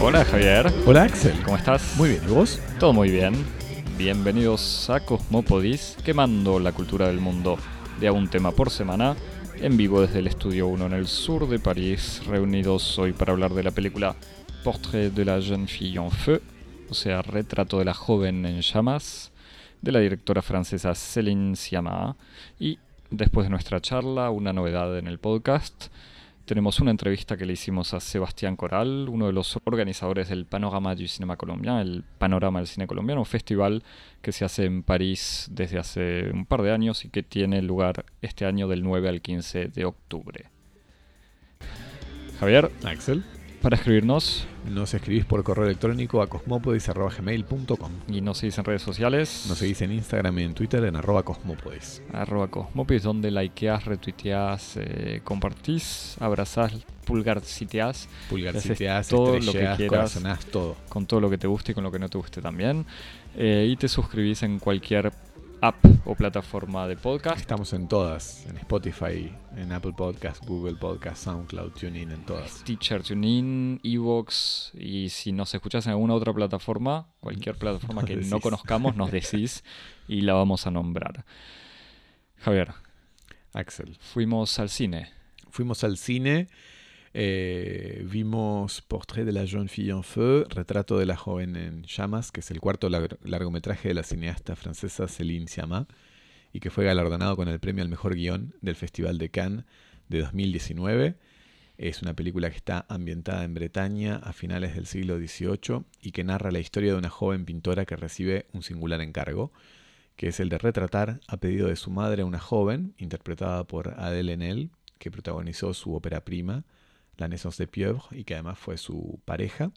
Hola Javier, Hola Axel. ¿cómo estás? Muy bien, ¿y vos? Todo muy bien. Bienvenidos a Cosmopodis, quemando la cultura del mundo de a un tema por semana, en vivo desde el Estudio 1 en el sur de París, reunidos hoy para hablar de la película Portrait de la jeune fille en feu, o sea, Retrato de la joven en llamas, de la directora francesa Céline Sciamma, y después de nuestra charla, una novedad en el podcast, tenemos una entrevista que le hicimos a Sebastián Coral, uno de los organizadores del Panorama du Cinéma Colombiano, el Panorama del Cine Colombiano, un festival que se hace en París desde hace un par de años y que tiene lugar este año del 9 al 15 de octubre. Javier, Axel. Para escribirnos Nos escribís por correo electrónico a cosmopodis.gmail.com. y nos seguís en redes sociales, Nos seguís en Instagram y en Twitter en arroba cosmopodis. arroba Cosmopis, donde likeás, retuiteás, eh, compartís, abrazás, pulgarciteás Pulgarciteás, todo lo que quieras. todo. con todo lo que te guste y con lo que no te guste también. Eh, y te suscribís en cualquier app o plataforma de podcast. Estamos en todas, en Spotify, en Apple Podcast, Google Podcast, SoundCloud, TuneIn, en todas. Teacher, TuneIn, Evox y si nos escuchás en alguna otra plataforma, cualquier plataforma Nos que no conozcamos, nos decís y la vamos a nombrar. Javier, Axel. fuimos al cine. Fuimos al cine, eh, vimos Portrait de la jeune fille en feu, Retrato de la joven en llamas, que es el cuarto lar- largometraje de la cineasta francesa Céline Sciamma y que fue galardonado con el premio al mejor guion del Festival de Cannes de 2019. Es una película que está ambientada en Bretaña a finales del siglo XVIII y que narra la historia de una joven pintora que recibe un singular encargo, que es el de retratar a pedido de su madre a una joven, interpretada por Adèle Haenel, que protagonizó su ópera prima, La Naissance de Pieuvre, y que además fue su pareja,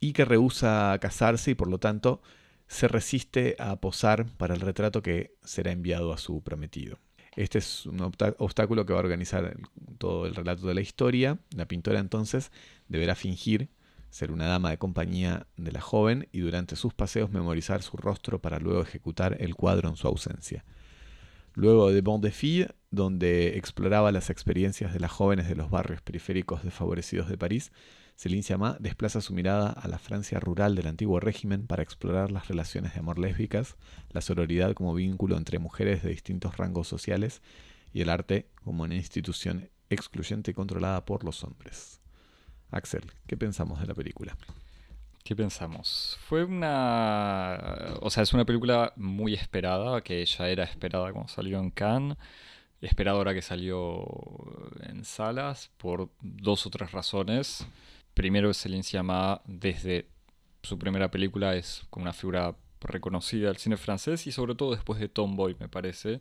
y que rehúsa casarse y por lo tanto se resiste a posar para el retrato que será enviado a su prometido. Este es un obstáculo que va a organizar todo el relato de la historia. La pintora entonces deberá fingir ser una dama de compañía de la joven y durante sus paseos memorizar su rostro para luego ejecutar el cuadro en su ausencia. Luego de Bon de Fille, donde exploraba las experiencias de las jóvenes de los barrios periféricos desfavorecidos de París, Céline Sciamma desplaza su mirada a la Francia rural del antiguo régimen para explorar las relaciones de amor lésbicas, la sororidad como vínculo entre mujeres de distintos rangos sociales y el arte como una institución excluyente controlada por los hombres. Axel, ¿qué pensamos de la película? ¿Qué pensamos? Fue una... O sea, es una película muy esperada, que ya era esperada cuando salió en Cannes, esperada ahora que salió en salas, por dos o tres razones. Primero, Céline Sciamma, desde su primera película, es como una figura reconocida del cine francés y sobre todo después de Tomboy, me parece,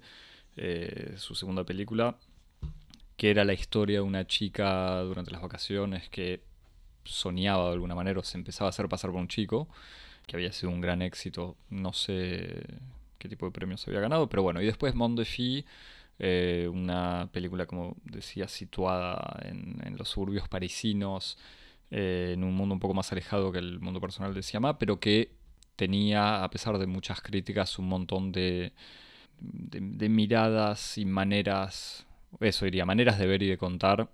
eh, su segunda película, que era la historia de una chica durante las vacaciones que soñaba de alguna manera o se empezaba a hacer pasar por un chico, que había sido un gran éxito, no sé qué tipo de premios había ganado, pero bueno, y después Mont de eh, una película, como decía, situada en, en los suburbios parisinos, eh, en un mundo un poco más alejado que el mundo personal de Siamá, pero que tenía, a pesar de muchas críticas, un montón de, de, de miradas y maneras, eso diría, maneras de ver y de contar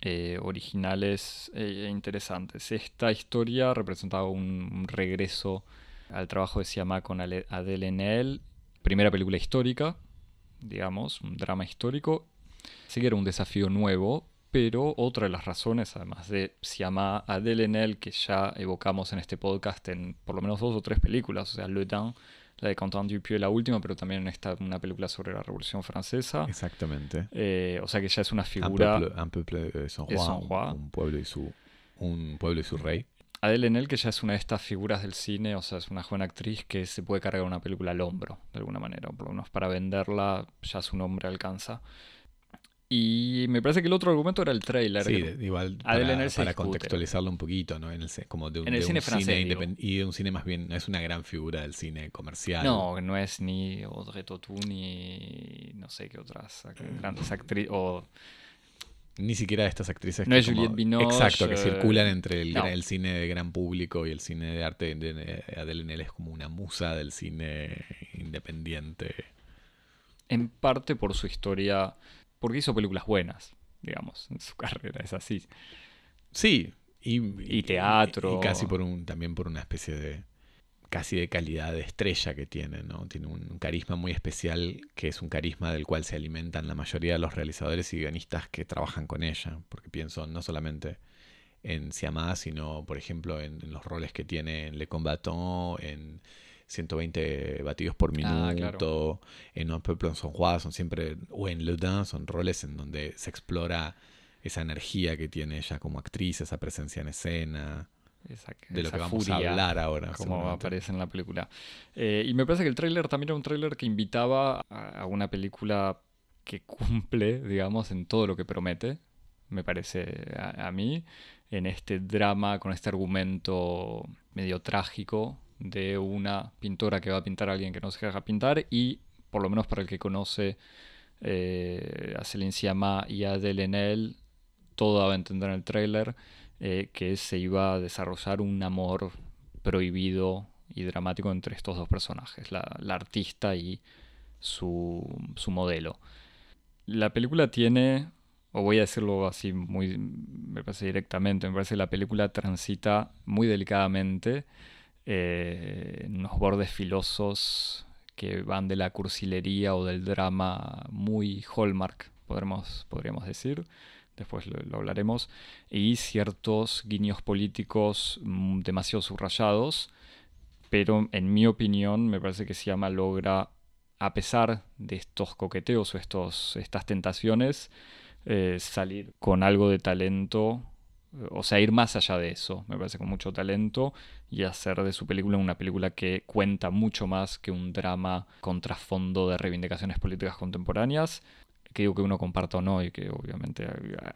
eh, originales e interesantes. Esta historia representaba un, regreso al trabajo de Siamá con Adèle Haenel, primera película histórica, digamos, un drama histórico. Sí que era un desafío nuevo, pero otra de las razones, además de Siamá, Adèle Haenel, que ya evocamos en este podcast en por lo menos dos o tres películas, o sea, Le Dain, la de Quentin Dupieux, la última, pero también en esta una película sobre la Revolución Francesa. Exactamente. Eh, o sea que ya es una Un figura... un peuple de San Juan. Un, pueblo y su un pueblo y su rey. Adele Haenel, que ya es una de estas figuras del cine, o sea, es una joven actriz que se puede cargar una película al hombro, de alguna manera, o por lo menos para venderla ya su nombre alcanza. Y me parece que el otro argumento era el trailer. Sí, que- igual para, para contextualizarlo un poquito, ¿no? En el, ce- como de un, En el de cine un francés, y de un cine más bien, no es una gran figura del cine comercial. No, no es ni Audrey Tautou ni no sé qué otras grandes actrices. O Ni siquiera de estas actrices No que es como- Juliette Binoche, Exacto, que eh, circulan entre el, no. el cine de gran público y el cine de arte. De, de- Adele Haenel es como una musa del cine independiente. en parte por su historia, porque hizo películas buenas, digamos, en su carrera, es así. Sí, y, Y teatro. Y, casi por un, también por una especie de casi de calidad de estrella que tiene, ¿no? Tiene un carisma muy especial, que es un carisma del cual se alimentan la mayoría de los realizadores y guionistas que trabajan con ella, porque pienso no solamente en Siamá, sino, por ejemplo, en, en los roles que tiene en Le Combattant, en 120 batidos por Ah, minuto, en Un Peuple en Son Juan, son siempre, o en Le Dain, son roles en donde se explora esa energía que tiene ella como actriz, esa presencia en escena, Esa, de lo esa que vamos furia, a hablar ahora. Como aparece en la película. Eh, y me parece que el tráiler también era un tráiler que invitaba a, a una película que cumple, digamos, en todo lo que promete, me parece a, a mí, en este drama con este argumento medio trágico de una pintora que va a pintar a alguien que no se deja pintar y, por lo menos para el que conoce eh, a Céline Sciamma y a Adèle Haenel, todo daba a entender en el tráiler eh, que se iba a desarrollar un amor prohibido y dramático entre estos dos personajes, la, la artista y su, su modelo. La película tiene, o voy a decirlo así muy, me parece directamente, me parece que la película transita muy delicadamente eh, unos bordes filosos que van de la cursilería o del drama muy hallmark, podremos, podríamos decir, después lo, lo hablaremos, y ciertos guiños políticos mm, demasiado subrayados, pero en mi opinión me parece que Siama logra, a pesar de estos coqueteos o estos, estas tentaciones, eh, salir con algo de talento, o sea, ir más allá de eso, me parece con mucho talento, y hacer de su película una película que cuenta mucho más que un drama con trasfondo de reivindicaciones políticas contemporáneas, que digo que uno comparta o no, y que obviamente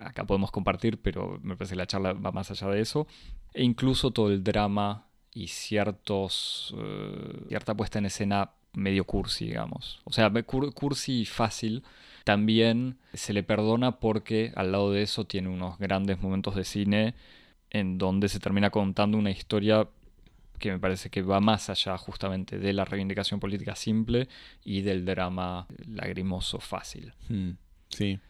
acá podemos compartir, pero me parece que la charla va más allá de eso, e incluso todo el drama y ciertos, eh, cierta puesta en escena medio cursi, digamos. O sea, cur- cursi y fácil, también se le perdona porque al lado de eso tiene unos grandes momentos de cine en donde se termina contando una historia que me parece que va más allá justamente de la reivindicación política simple y del drama lagrimoso fácil. Hmm, sí.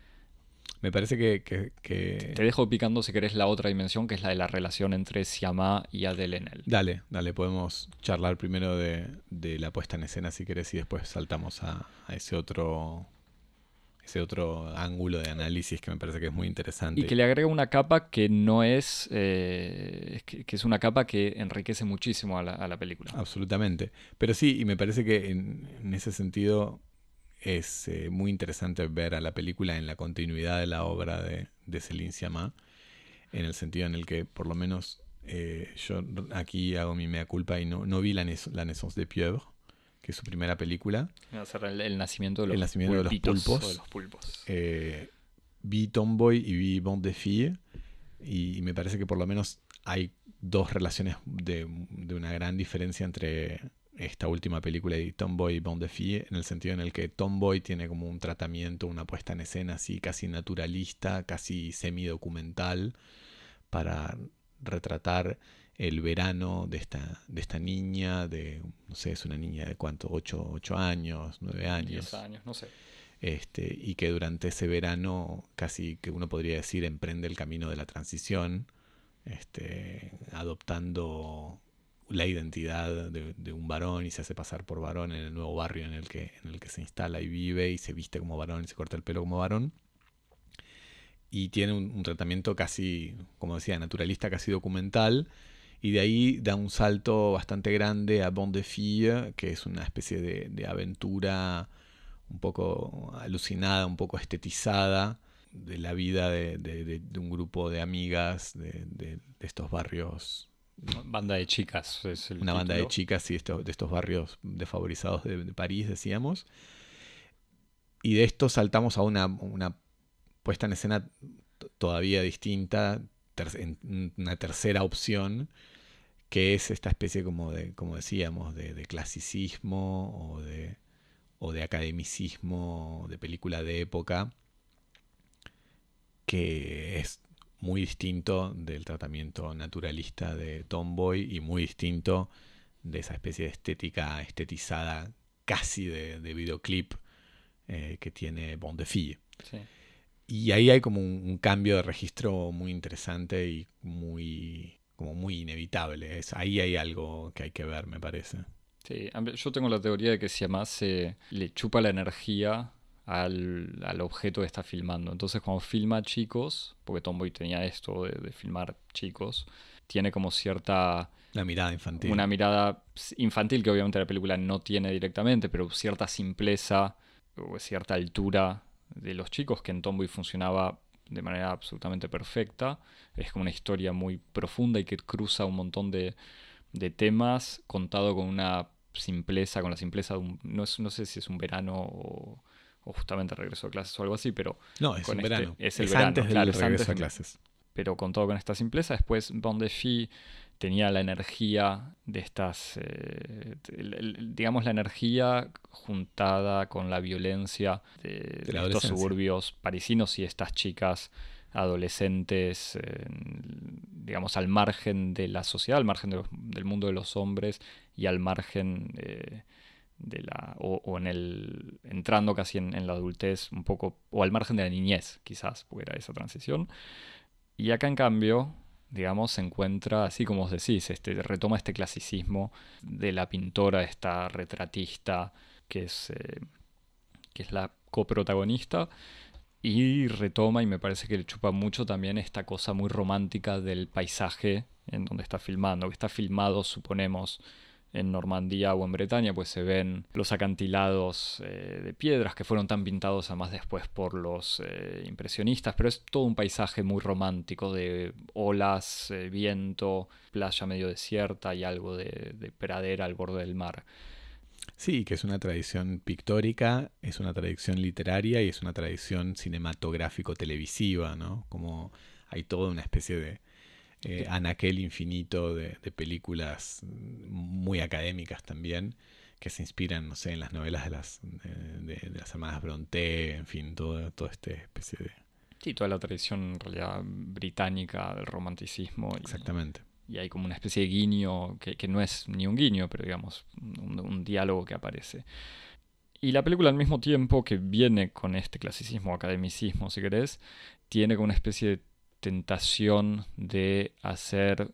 Me parece que, que- que- Te dejo picando si querés la otra dimensión, que es la de la relación entre Siamá y Adele Haenel. Dale, dale, podemos charlar primero de, de la puesta en escena si querés y después saltamos a, a ese otro ese otro ángulo de análisis que me parece que es muy interesante. Y que le agrega una capa que no es, eh, que, que es una capa que enriquece muchísimo a la, a la película. Absolutamente. Pero sí, y me parece que en, en ese sentido es eh, muy interesante ver a la película en la continuidad de la obra de, de Céline Sciamma, en el sentido en el que por lo menos eh, yo aquí hago mi mea culpa y no, no vi la, la Naissance de Pieuvre, que es su primera película. Va a ser el, el nacimiento de los El nacimiento de los pulpos. o de los pulpos. Eh, vi Tomboy y vi Bande de Filles y, y me parece que por lo menos hay dos relaciones de, de una gran diferencia entre esta última película y Tomboy de Filles en el sentido en el que Tomboy tiene como un tratamiento, una puesta en escena así casi naturalista, casi semidocumental para retratar el verano de esta, de esta niña, de, no sé, es una niña de cuánto, 8, años, 9 años 10 años, no sé. este, y que durante ese verano casi que uno podría decir emprende el camino de la transición, este, adoptando la identidad de, un varón y se hace pasar por varón en el nuevo barrio en el, que, en el que se instala y vive y se viste como varón y se corta el pelo como varón. Y tiene un, tratamiento casi, como decía, naturalista, casi documental. Y de ahí da un salto bastante grande a Bon de Fille, que es una especie de, aventura un poco alucinada, un poco estetizada de la vida de, de- un grupo de amigas de estos barrios, Banda de chicas es el una banda de chicas y esto- de estos barrios desfavorizados de, de París, decíamos. Y de esto saltamos a una, una puesta en escena todavía distinta, ter- una tercera opción, que es esta especie como de, como decíamos, de, de clasicismo o de, o de academicismo de película de época, que es muy distinto del tratamiento naturalista de Tomboy y muy distinto de esa especie de estética estetizada casi de, de videoclip eh, que tiene Bon de Fille. Sí. Y ahí hay como un, un cambio de registro muy interesante y muy, como muy inevitable. Es, ahí hay algo que hay que ver, me parece. Sí, yo tengo la teoría de que si además se le chupa la energía al, al objeto que está filmando. Entonces cuando filma chicos, porque Tomboy tenía esto de, de filmar chicos, tiene como cierta La mirada infantil. una mirada infantil que obviamente la película no tiene directamente, pero cierta simpleza o cierta altura de los chicos que en Tomboy funcionaba de manera absolutamente perfecta. Es como una historia muy profunda y que cruza un montón de, de temas contado con una simpleza, con la simpleza de un... No, es- no sé si es un verano o, o justamente regreso a clases o algo así, pero no, es con este- verano. es el verano, antes del claro, regreso antes a clases. pero contado con esta simpleza. Después Bon Defy tenía la energía de estas, eh, digamos, la energía juntada con la violencia de, la de estos suburbios parisinos y estas chicas adolescentes, eh, digamos, al margen de la sociedad, al margen de los- del mundo de los hombres y al margen eh, de la o, en el entrando casi en, en la adultez un poco o al margen de la niñez quizás porque era esa transición. Y acá en cambio digamos se encuentra así como os decís este retoma este clasicismo de la pintora esta retratista que es eh, que es la coprotagonista y retoma y me parece que le chupa mucho también esta cosa muy romántica del paisaje en donde está filmando, que está filmado, suponemos, en Normandía o en Bretaña, pues se ven los acantilados eh, de piedras que fueron tan pintados además después por los eh, impresionistas, pero es todo un paisaje muy romántico de olas, eh, viento, playa medio desierta y algo de, de pradera al borde del mar. Sí, que es una tradición pictórica, es una tradición literaria y es una tradición cinematográfico-televisiva, ¿no? Como hay toda una especie de eh, anaquel infinito de, de películas muy académicas también, que se inspiran, no sé, en las novelas de las, de, las hermanas Brontë, en fin, todo, toda esta especie de... Sí, toda la tradición en realidad británica del romanticismo. y- Exactamente. y hay como una especie de guiño que, que no es ni un guiño, pero digamos un, un diálogo que aparece. Y la película al mismo tiempo que viene con este clasicismo, academicismo, si querés, tiene como una especie de tentación de hacer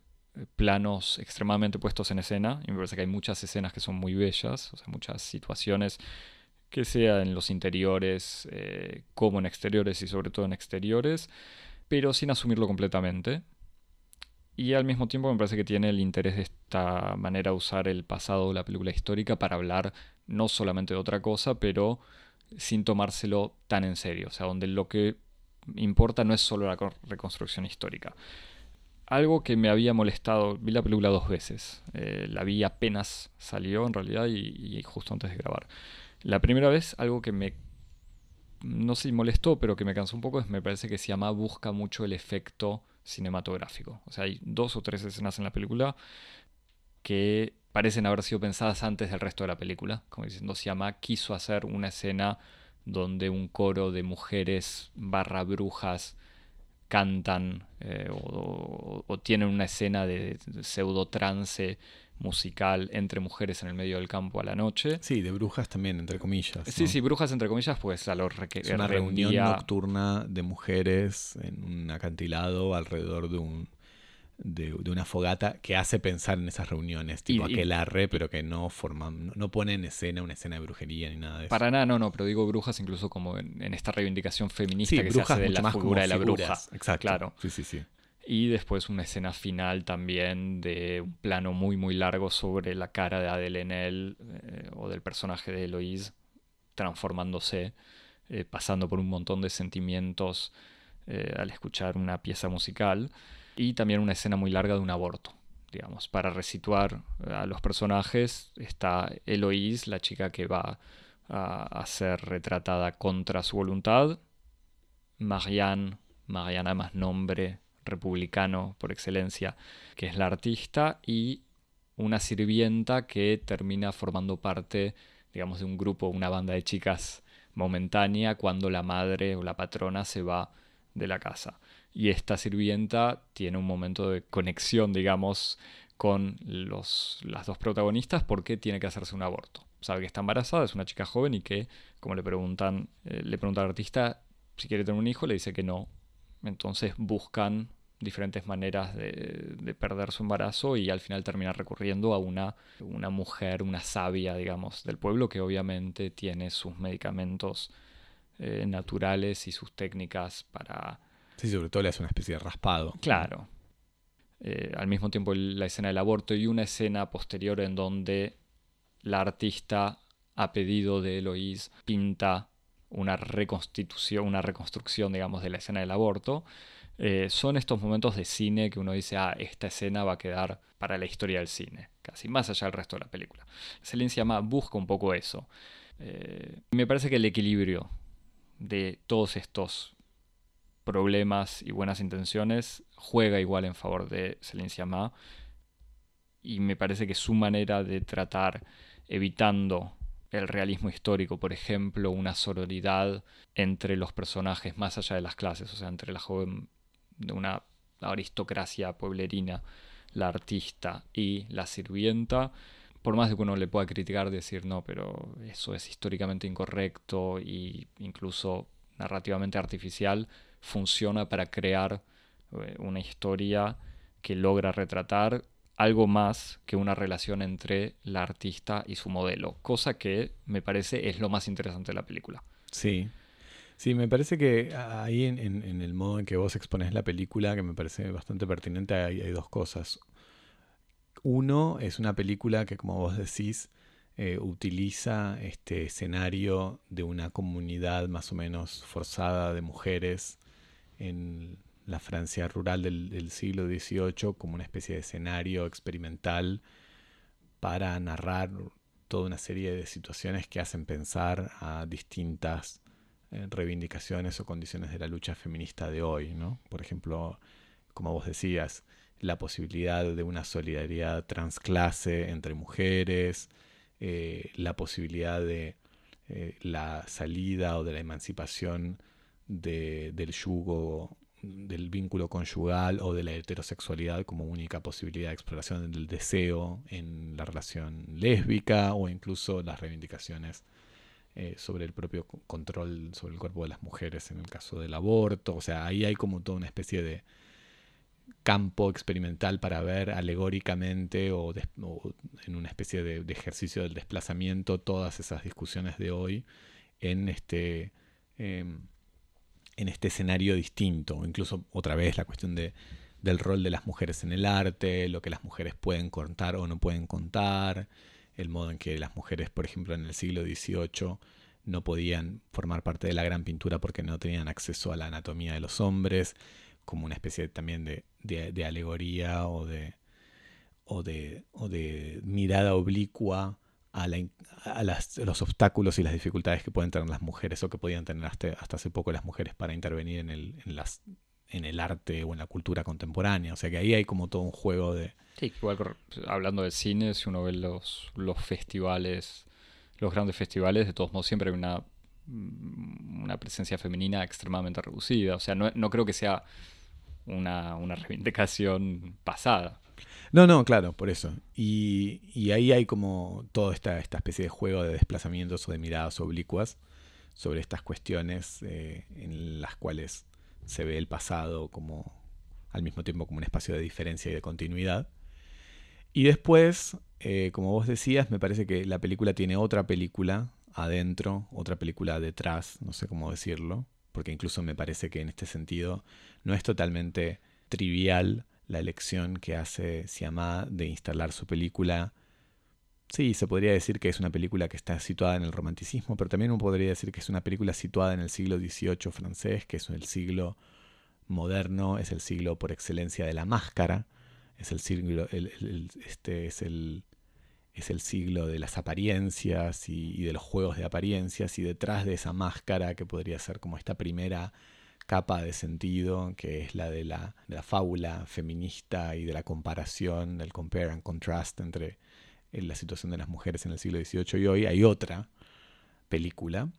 planos extremadamente puestos en escena. Y me parece que hay muchas escenas que son muy bellas, o sea, muchas situaciones que sea en los interiores eh, como en exteriores y sobre todo en exteriores, pero sin asumirlo completamente. Y al mismo tiempo me parece que tiene el interés de esta manera usar el pasado de la película histórica para hablar no solamente de otra cosa, pero sin tomárselo tan en serio. O sea, donde lo que importa no es solo la co- reconstrucción histórica. Algo que me había molestado, vi la película dos veces. Eh, la vi apenas salió en realidad y, y justo antes de grabar. La primera vez, algo que me no sé si molestó, pero que me cansó un poco, es me parece que Siamá busca mucho el efecto cinematográfico. O sea, hay dos o tres escenas en la película que parecen haber sido pensadas antes del resto de la película. Como diciendo, Siamá quiso hacer una escena donde un coro de mujeres barra brujas cantan eh, o, o- o tienen una escena de pseudo trance musical entre mujeres en el medio del campo a la noche. Sí, de brujas también, entre comillas. Sí, ¿no? sí, brujas entre comillas, pues a lo Es una reunión nocturna de mujeres en un acantilado alrededor de un de, de una fogata que hace pensar en esas reuniones, tipo Y- y- aquelarre, pero que no forman, no, pone en escena una escena de brujería ni nada de eso. Para nada, no, no, pero digo brujas incluso como en, en esta reivindicación feminista sí, que se brujas hace de la más figura de la bruja. Exacto. Claro. Sí, sí, sí. Y después una escena final también de un plano muy, muy largo sobre la cara de Adele Enel eh, o del personaje de Eloise transformándose, eh, pasando por un montón de sentimientos eh, al escuchar una pieza musical. Y también una escena muy larga de un aborto. Digamos, para resituar a los personajes está Eloise, la chica que va a, a ser retratada contra su voluntad. Marianne, Marianne además nombre republicano por excelencia, que es la artista, y una sirvienta que termina formando parte, digamos, de un grupo, una banda de chicas momentánea cuando la madre o la patrona se va de la casa. Y esta sirvienta tiene un momento de conexión, digamos, con los, las dos protagonistas porque tiene que hacerse un aborto. sabe que está embarazada, es una chica joven y que, como le preguntan, eh, le pregunta al artista si quiere tener un hijo, le dice que no. Entonces buscan diferentes maneras de, perder su embarazo y al final termina recurriendo a una, una mujer, una sabia, digamos, del pueblo que obviamente tiene sus medicamentos eh, naturales y sus técnicas para... Sí, sobre todo le hace una especie de raspado. Claro. Eh, al mismo tiempo la escena del aborto y una escena posterior en donde la artista a pedido de Eloís pinta una reconstitución, una reconstrucción, digamos, de la escena del aborto. Eh, son estos momentos de cine que uno dice, ah, esta escena va a quedar para la historia del cine, casi más allá del resto de la película. Celine llama busca un poco eso. me parece que el equilibrio de todos estos problemas y buenas intenciones juega igual en favor de Céline Sciamma. Y me parece que su manera de tratar evitando el realismo histórico, por ejemplo, una sororidad entre los personajes más allá de las clases, o sea, entre la joven de una aristocracia pueblerina, la artista y la sirvienta, por más de que uno le pueda criticar, decir, no, pero eso es históricamente incorrecto e incluso narrativamente artificial, funciona para crear eh, una historia que logra retratar algo más que una relación entre la artista y su modelo, cosa que me parece es lo más interesante de la película. Sí, sí, me parece que ahí en, el modo en que vos expones la película, que me parece bastante pertinente, hay dos cosas. Uno es una película que, como vos decís, eh, utiliza este escenario de una comunidad más o menos forzada de mujeres en la Francia rural del, siglo XVIII como una especie de escenario experimental para narrar toda una serie de situaciones que hacen pensar a distintas eh, reivindicaciones o condiciones de la lucha feminista de hoy. ¿no? Por ejemplo, como vos decías, la posibilidad de una solidaridad transclase entre mujeres, eh, la posibilidad de eh, la salida o de la emancipación del yugo del vínculo conyugal o de la heterosexualidad como única posibilidad de exploración del deseo en la relación lésbica o incluso las reivindicaciones eh, sobre el propio control sobre el cuerpo de las mujeres en el caso del aborto. O sea, ahí hay como toda una especie de, campo experimental para ver alegóricamente o, en una especie de, ejercicio del desplazamiento todas esas discusiones de hoy en este, em, en este escenario distinto. Incluso otra vez la cuestión de, del rol de las mujeres en el arte, lo que las mujeres pueden contar o no pueden contar, el modo en que las mujeres, por ejemplo, en el siglo XVIII no podían formar parte de la gran pintura porque no tenían acceso a la anatomía de los hombres como una especie también de, alegoría o de, o de, o de mirada oblicua a, los obstáculos y las dificultades que pueden tener las mujeres o que podían tener hasta, hace poco las mujeres para intervenir en el, en, las, en el arte o en la cultura contemporánea. O sea que ahí hay como todo un juego de... Sí, igual hablando de cine, si uno ve los, los festivales, los grandes festivales, de todos modos siempre hay una, una presencia femenina extremadamente reducida. O sea, no, no creo que sea una, una reivindicación pasada. No, no, claro, por eso. Y, ahí hay como toda esta, esta, especie de juego de desplazamientos o de miradas oblicuas sobre estas cuestiones eh, en las cuales se ve el pasado como al mismo tiempo como un espacio de diferencia y de continuidad. Y después, eh, como vos decías, me parece que la película tiene otra película adentro, otra película detrás, no sé cómo decirlo, porque incluso me parece que en este sentido no es totalmente trivial la elección que hace Siamá de instalar su película. Sí, se podría decir que es una película que está situada en el romanticismo, pero también uno podría decir que es una película situada en el siglo XVIII francés, que es el siglo moderno, es el siglo por excelencia de la máscara, es el siglo, este es el, es el siglo de las apariencias y, de los juegos de apariencias y detrás de esa máscara que podría ser como esta primera capa de sentido que es la de la, fábula feminista y de la comparación, del compare and contrast entre eh, la situación de las mujeres en el siglo XVIII y hoy, hay otra película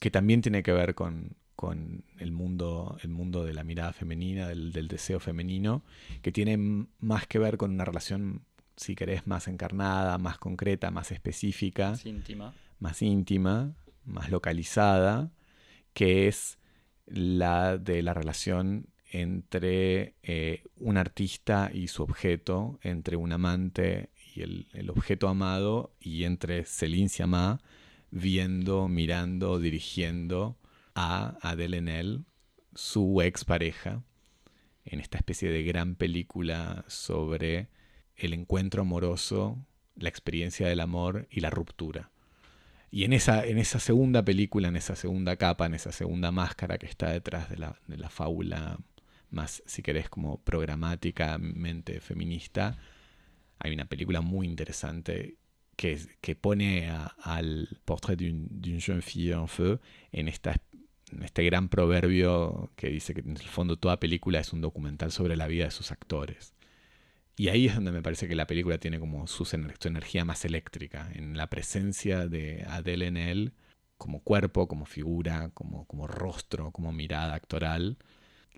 que también tiene que ver con, el, mundo, el mundo de la mirada femenina, del, del deseo femenino, que tiene más que ver con una relación si querés, más encarnada, más concreta, más específica. Más íntima. Más íntima, más localizada, que es la de la relación entre eh, un artista y su objeto, entre un amante y el, objeto amado, y entre Céline Sciamma viendo, mirando, dirigiendo a Adele Enel, su expareja, en esta especie de gran película sobre el encuentro amoroso, la experiencia del amor y la ruptura. Y en esa, en esa segunda película, en esa segunda capa, en esa segunda máscara que está detrás de la, de la fábula más, si querés, como programáticamente feminista, hay una película muy interesante que, que pone al portrait d'une jeune fille en feu en, esta, en este gran proverbio que dice que en el fondo toda película es un documental sobre la vida de sus actores. Y ahí es donde me parece que la película tiene como su, energía más eléctrica, en la presencia de Adele en él, como cuerpo, como figura, como, como rostro, como mirada actoral,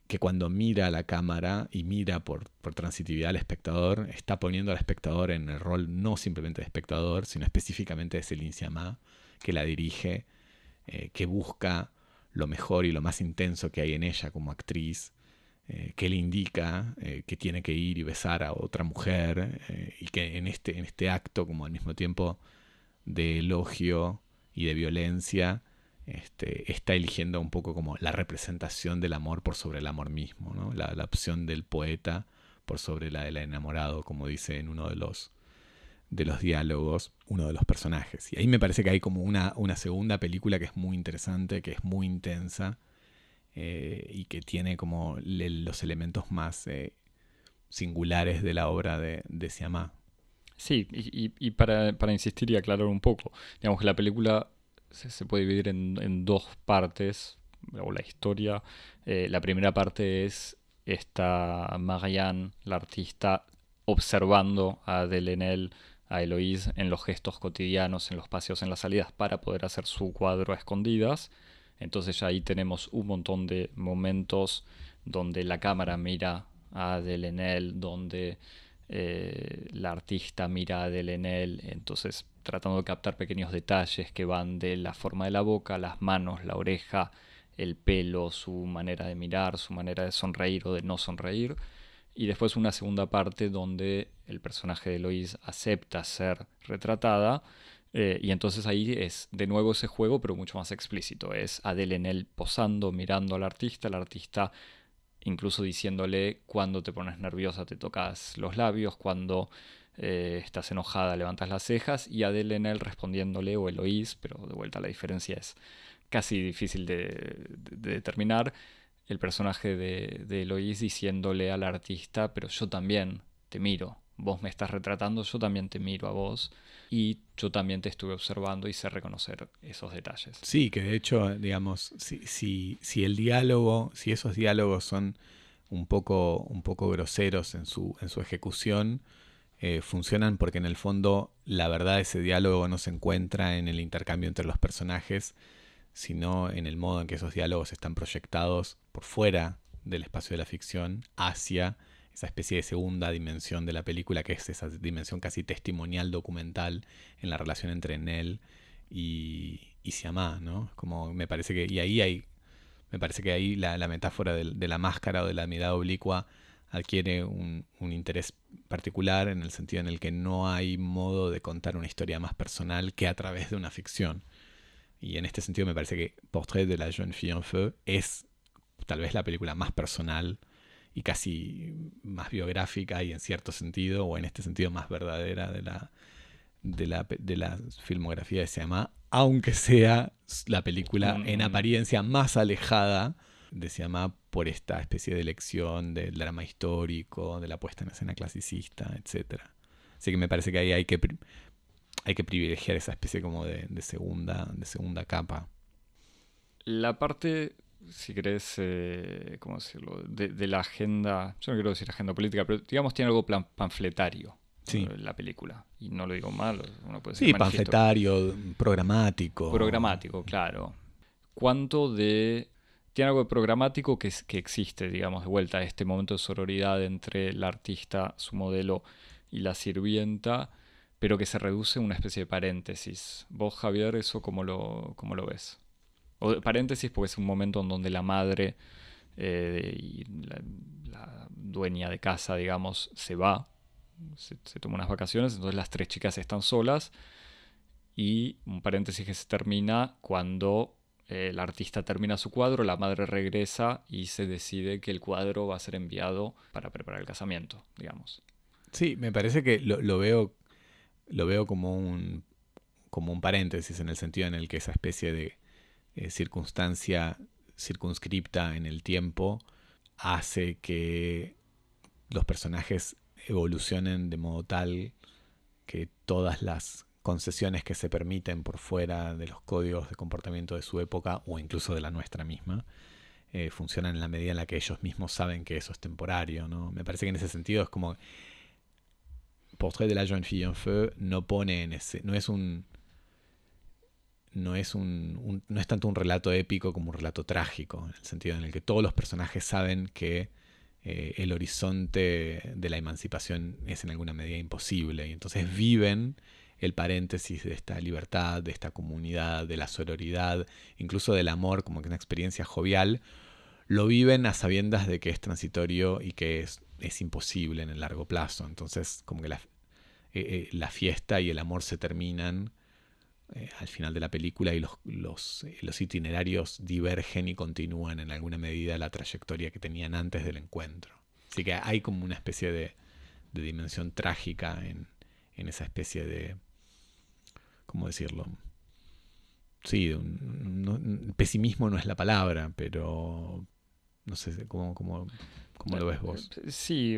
que cuando mira a la cámara y mira por, por transitividad al espectador, está poniendo al espectador en el rol no simplemente de espectador, sino específicamente de Céline Sciamma, que la dirige, eh, que busca lo mejor y lo más intenso que hay en ella como actriz, eh, que le indica eh, que tiene que ir y besar a otra mujer eh, y que en este, en este acto, como al mismo tiempo de elogio y de violencia, este, está eligiendo un poco como la representación del amor por sobre el amor mismo, ¿no? la, opción del poeta por sobre la del enamorado, como dice en uno de los, de los diálogos uno de los personajes. Y ahí me parece que hay como una, una segunda película que es muy interesante, que es muy intensa eh, y que tiene como los elementos más eh, singulares de la obra de, de Siamá. Sí, y, para, insistir y aclarar un poco, digamos que la película se, puede dividir en, dos partes, o la historia. Eh, la primera parte es esta Marianne, la artista, observando a Delenel, a Eloise en los gestos cotidianos, en los paseos, en las salidas, para poder hacer su cuadro a escondidas. Entonces ahí tenemos un montón de momentos donde la cámara mira a Delenel, donde eh, la artista mira a Delenel, entonces tratando de captar pequeños detalles que van de la forma de la boca, las manos, la oreja, el pelo, su manera de mirar, su manera de sonreír o de no sonreír. Y después una segunda parte donde el personaje de Lois acepta ser retratada eh, y entonces ahí es de nuevo ese juego, pero mucho más explícito. Es Adele en él posando, mirando al artista, el artista incluso diciéndole cuando te pones nerviosa te tocas los labios, cuando eh, estás enojada levantas las cejas, y Adele en él respondiéndole, o Eloís, pero de vuelta la diferencia es casi difícil de, determinar. El personaje de, de Eloís diciéndole al artista, pero yo también te miro, vos me estás retratando, yo también te miro a vos y yo también te estuve observando y sé reconocer esos detalles. Sí, que de hecho, digamos, si, si, si el diálogo, si esos diálogos son un poco, un poco groseros en su, en su ejecución, eh, funcionan porque en el fondo la verdad de ese diálogo no se encuentra en el intercambio entre los personajes, sino en el modo en que esos diálogos están proyectados por fuera del espacio de la ficción hacia esa especie de segunda dimensión de la película, que es esa dimensión casi testimonial, documental, en la relación entre Nell y, y Siamá, ¿no? Como me parece que, y ahí hay, me parece que ahí la, metáfora de, la máscara o de la mirada oblicua adquiere un, un, interés particular en el sentido en el que no hay modo de contar una historia más personal que a través de una ficción. Y en este sentido me parece que Portrait de la jeune fille en feu es tal vez la película más personal y casi más biográfica y en cierto sentido, o en este sentido más verdadera de la, de la, de la filmografía de Siamá, aunque sea la película mm, en apariencia más alejada de Siamá por esta especie de elección del drama histórico, de la puesta en escena clasicista, etc. Así que me parece que ahí hay que, hay que privilegiar esa especie como de, de segunda, de segunda capa. La parte si querés, eh, ¿cómo decirlo? De, la agenda, yo no quiero decir agenda política, pero digamos tiene algo plan, panfletario sí. la película. Y no lo digo mal, uno puede Sí, panfletario, programático. Programático, claro. ¿Cuánto de... Tiene algo de programático que, que existe, digamos, de vuelta a este momento de sororidad entre el artista, su modelo y la sirvienta, pero que se reduce a una especie de paréntesis. Vos, Javier, ¿eso cómo lo, cómo lo ves? O paréntesis porque es un momento en donde la madre eh, y la, dueña de casa, digamos, se va, se, toma unas vacaciones, entonces las tres chicas están solas y un paréntesis que se termina cuando eh, el artista termina su cuadro, la madre regresa y se decide que el cuadro va a ser enviado para preparar el casamiento, digamos. Sí, me parece que lo, veo, lo veo como un, como un paréntesis en el sentido en el que esa especie de eh, circunstancia circunscripta en el tiempo hace que los personajes evolucionen de modo tal que todas las concesiones que se permiten por fuera de los códigos de comportamiento de su época o incluso de la nuestra misma eh, funcionan en la medida en la que ellos mismos saben que eso es temporario. ¿no? Me parece que en ese sentido es como Portrait de la jeune fille no pone en ese, no es un no es un, no es tanto un relato épico como un relato trágico, en el sentido en el que todos los personajes saben que eh, el horizonte de la emancipación es en alguna medida imposible y entonces viven el paréntesis de esta libertad, de esta comunidad, de la sororidad, incluso del amor como que una experiencia jovial, lo viven a sabiendas de que es transitorio y que es, es imposible en el largo plazo. Entonces como que la, eh, eh, la fiesta y el amor se terminan eh, al final de la película y los, los, eh, los, itinerarios divergen y continúan en alguna medida la trayectoria que tenían antes del encuentro. Así que hay como una especie de, de dimensión trágica en, en, esa especie de, ¿cómo decirlo? Sí, pesimismo no es la palabra, pero no sé cómo, cómo ¿Cómo lo ves vos? Sí,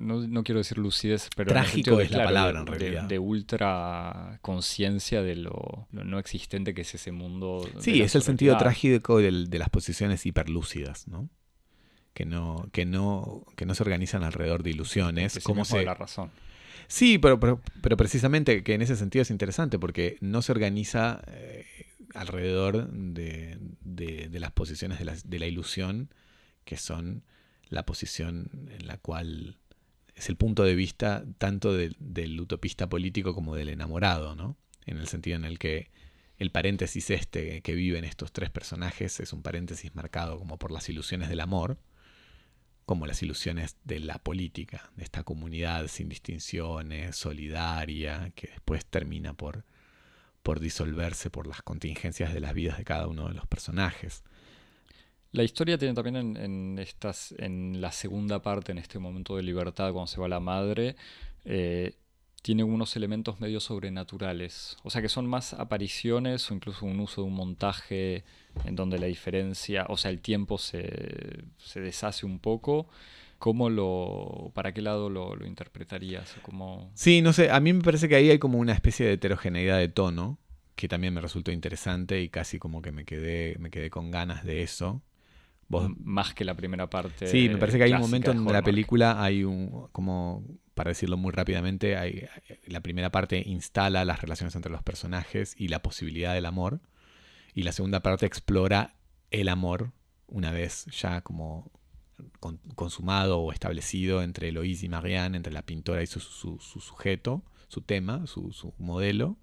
no, quiero decir lucidez, pero... Trágico es la palabra en realidad. De, ultra conciencia de lo, no existente que es ese mundo. Sí, es el sentido trágico de, las posiciones hiperlúcidas, ¿no? Que no, que no, que no se organizan alrededor de ilusiones. como se... la razón. Sí, pero, pero, precisamente que en ese sentido es interesante porque no se organiza eh, alrededor de, de, las posiciones de la, de la ilusión que son la posición en la cual es el punto de vista tanto del utopista político como del enamorado, ¿no? En el sentido en el que el paréntesis este que viven estos tres personajes es un paréntesis marcado como por las ilusiones del amor, como las ilusiones de la política, de esta comunidad sin distinciones, solidaria, que después termina por, por disolverse por las contingencias de las vidas de cada uno de los personajes. La historia tiene también en, estas, en la segunda parte, en este momento de libertad, cuando se va la madre, eh, tiene unos elementos medio sobrenaturales. O sea que son más apariciones o incluso un uso de un montaje en donde la diferencia, o sea, el tiempo se, se deshace un poco. ¿Cómo lo, ¿Para qué lado lo, interpretarías? ¿Cómo... Sí, no sé, a mí me parece que ahí hay como una especie de heterogeneidad de tono que también me resultó interesante y casi como que me quedé, me quedé con ganas de eso más que la primera parte. Sí, me parece que hay un momento en la película hay un, como para decirlo muy rápidamente, hay, la primera parte instala las relaciones entre los personajes y la posibilidad del amor. Y la segunda parte explora el amor, una vez ya como consumado o establecido entre Eloise y Marianne, entre la pintora y su, su sujeto, su tema, su, su, modelo.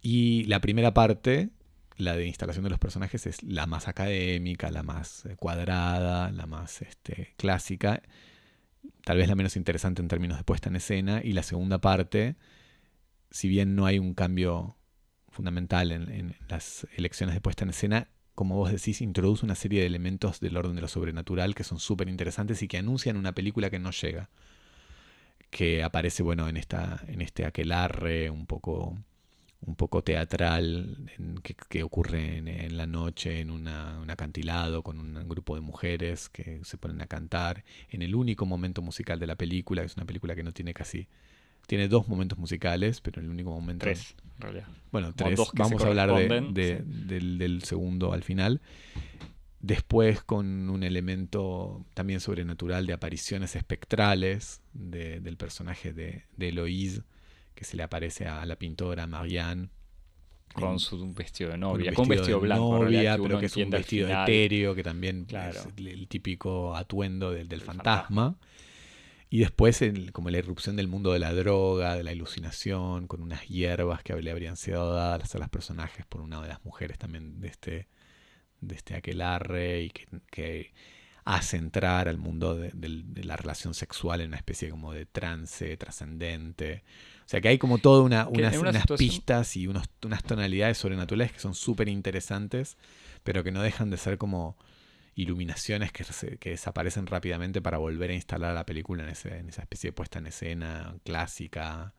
Y la primera parte la de instalación de los personajes es la más académica, la más eh, cuadrada, la más este, clásica, tal vez la menos interesante en términos de puesta en escena, y la segunda parte, si bien no hay un cambio fundamental en, las elecciones de puesta en escena, como vos decís, introduce una serie de elementos del orden de lo sobrenatural que son súper interesantes y que anuncian una película que no llega, que aparece, bueno, en, esta, en este aquelarre un poco un poco teatral que, ocurre en, la noche en un acantilado con un grupo de mujeres que se ponen a cantar en el único momento musical de la película, es una película que no tiene casi... Tiene dos momentos musicales, pero el único momento... Tres, en realidad. Bueno, tres. Vamos a hablar de, del, segundo al final. Después con un elemento también sobrenatural de apariciones espectrales del personaje de, de Eloise que se le aparece a la pintora Marianne. Con su vestido de novia, con un vestido, blanco. Novia, pero que es un vestido etéreo, que también es el, típico atuendo del, fantasma. Y después como la irrupción del mundo de la droga, de la iluminación, con unas hierbas que le habrían sido dadas a los personajes por una de las mujeres también de este, de este aquelarre y que, hace entrar al mundo de, la relación sexual en una especie como de trance trascendente. O sea que hay como todas una, unas, pistas y unas tonalidades sobrenaturales que son súper interesantes, pero que no dejan de ser como iluminaciones que, que, desaparecen rápidamente para volver a instalar la película en, en esa especie de puesta en escena clásica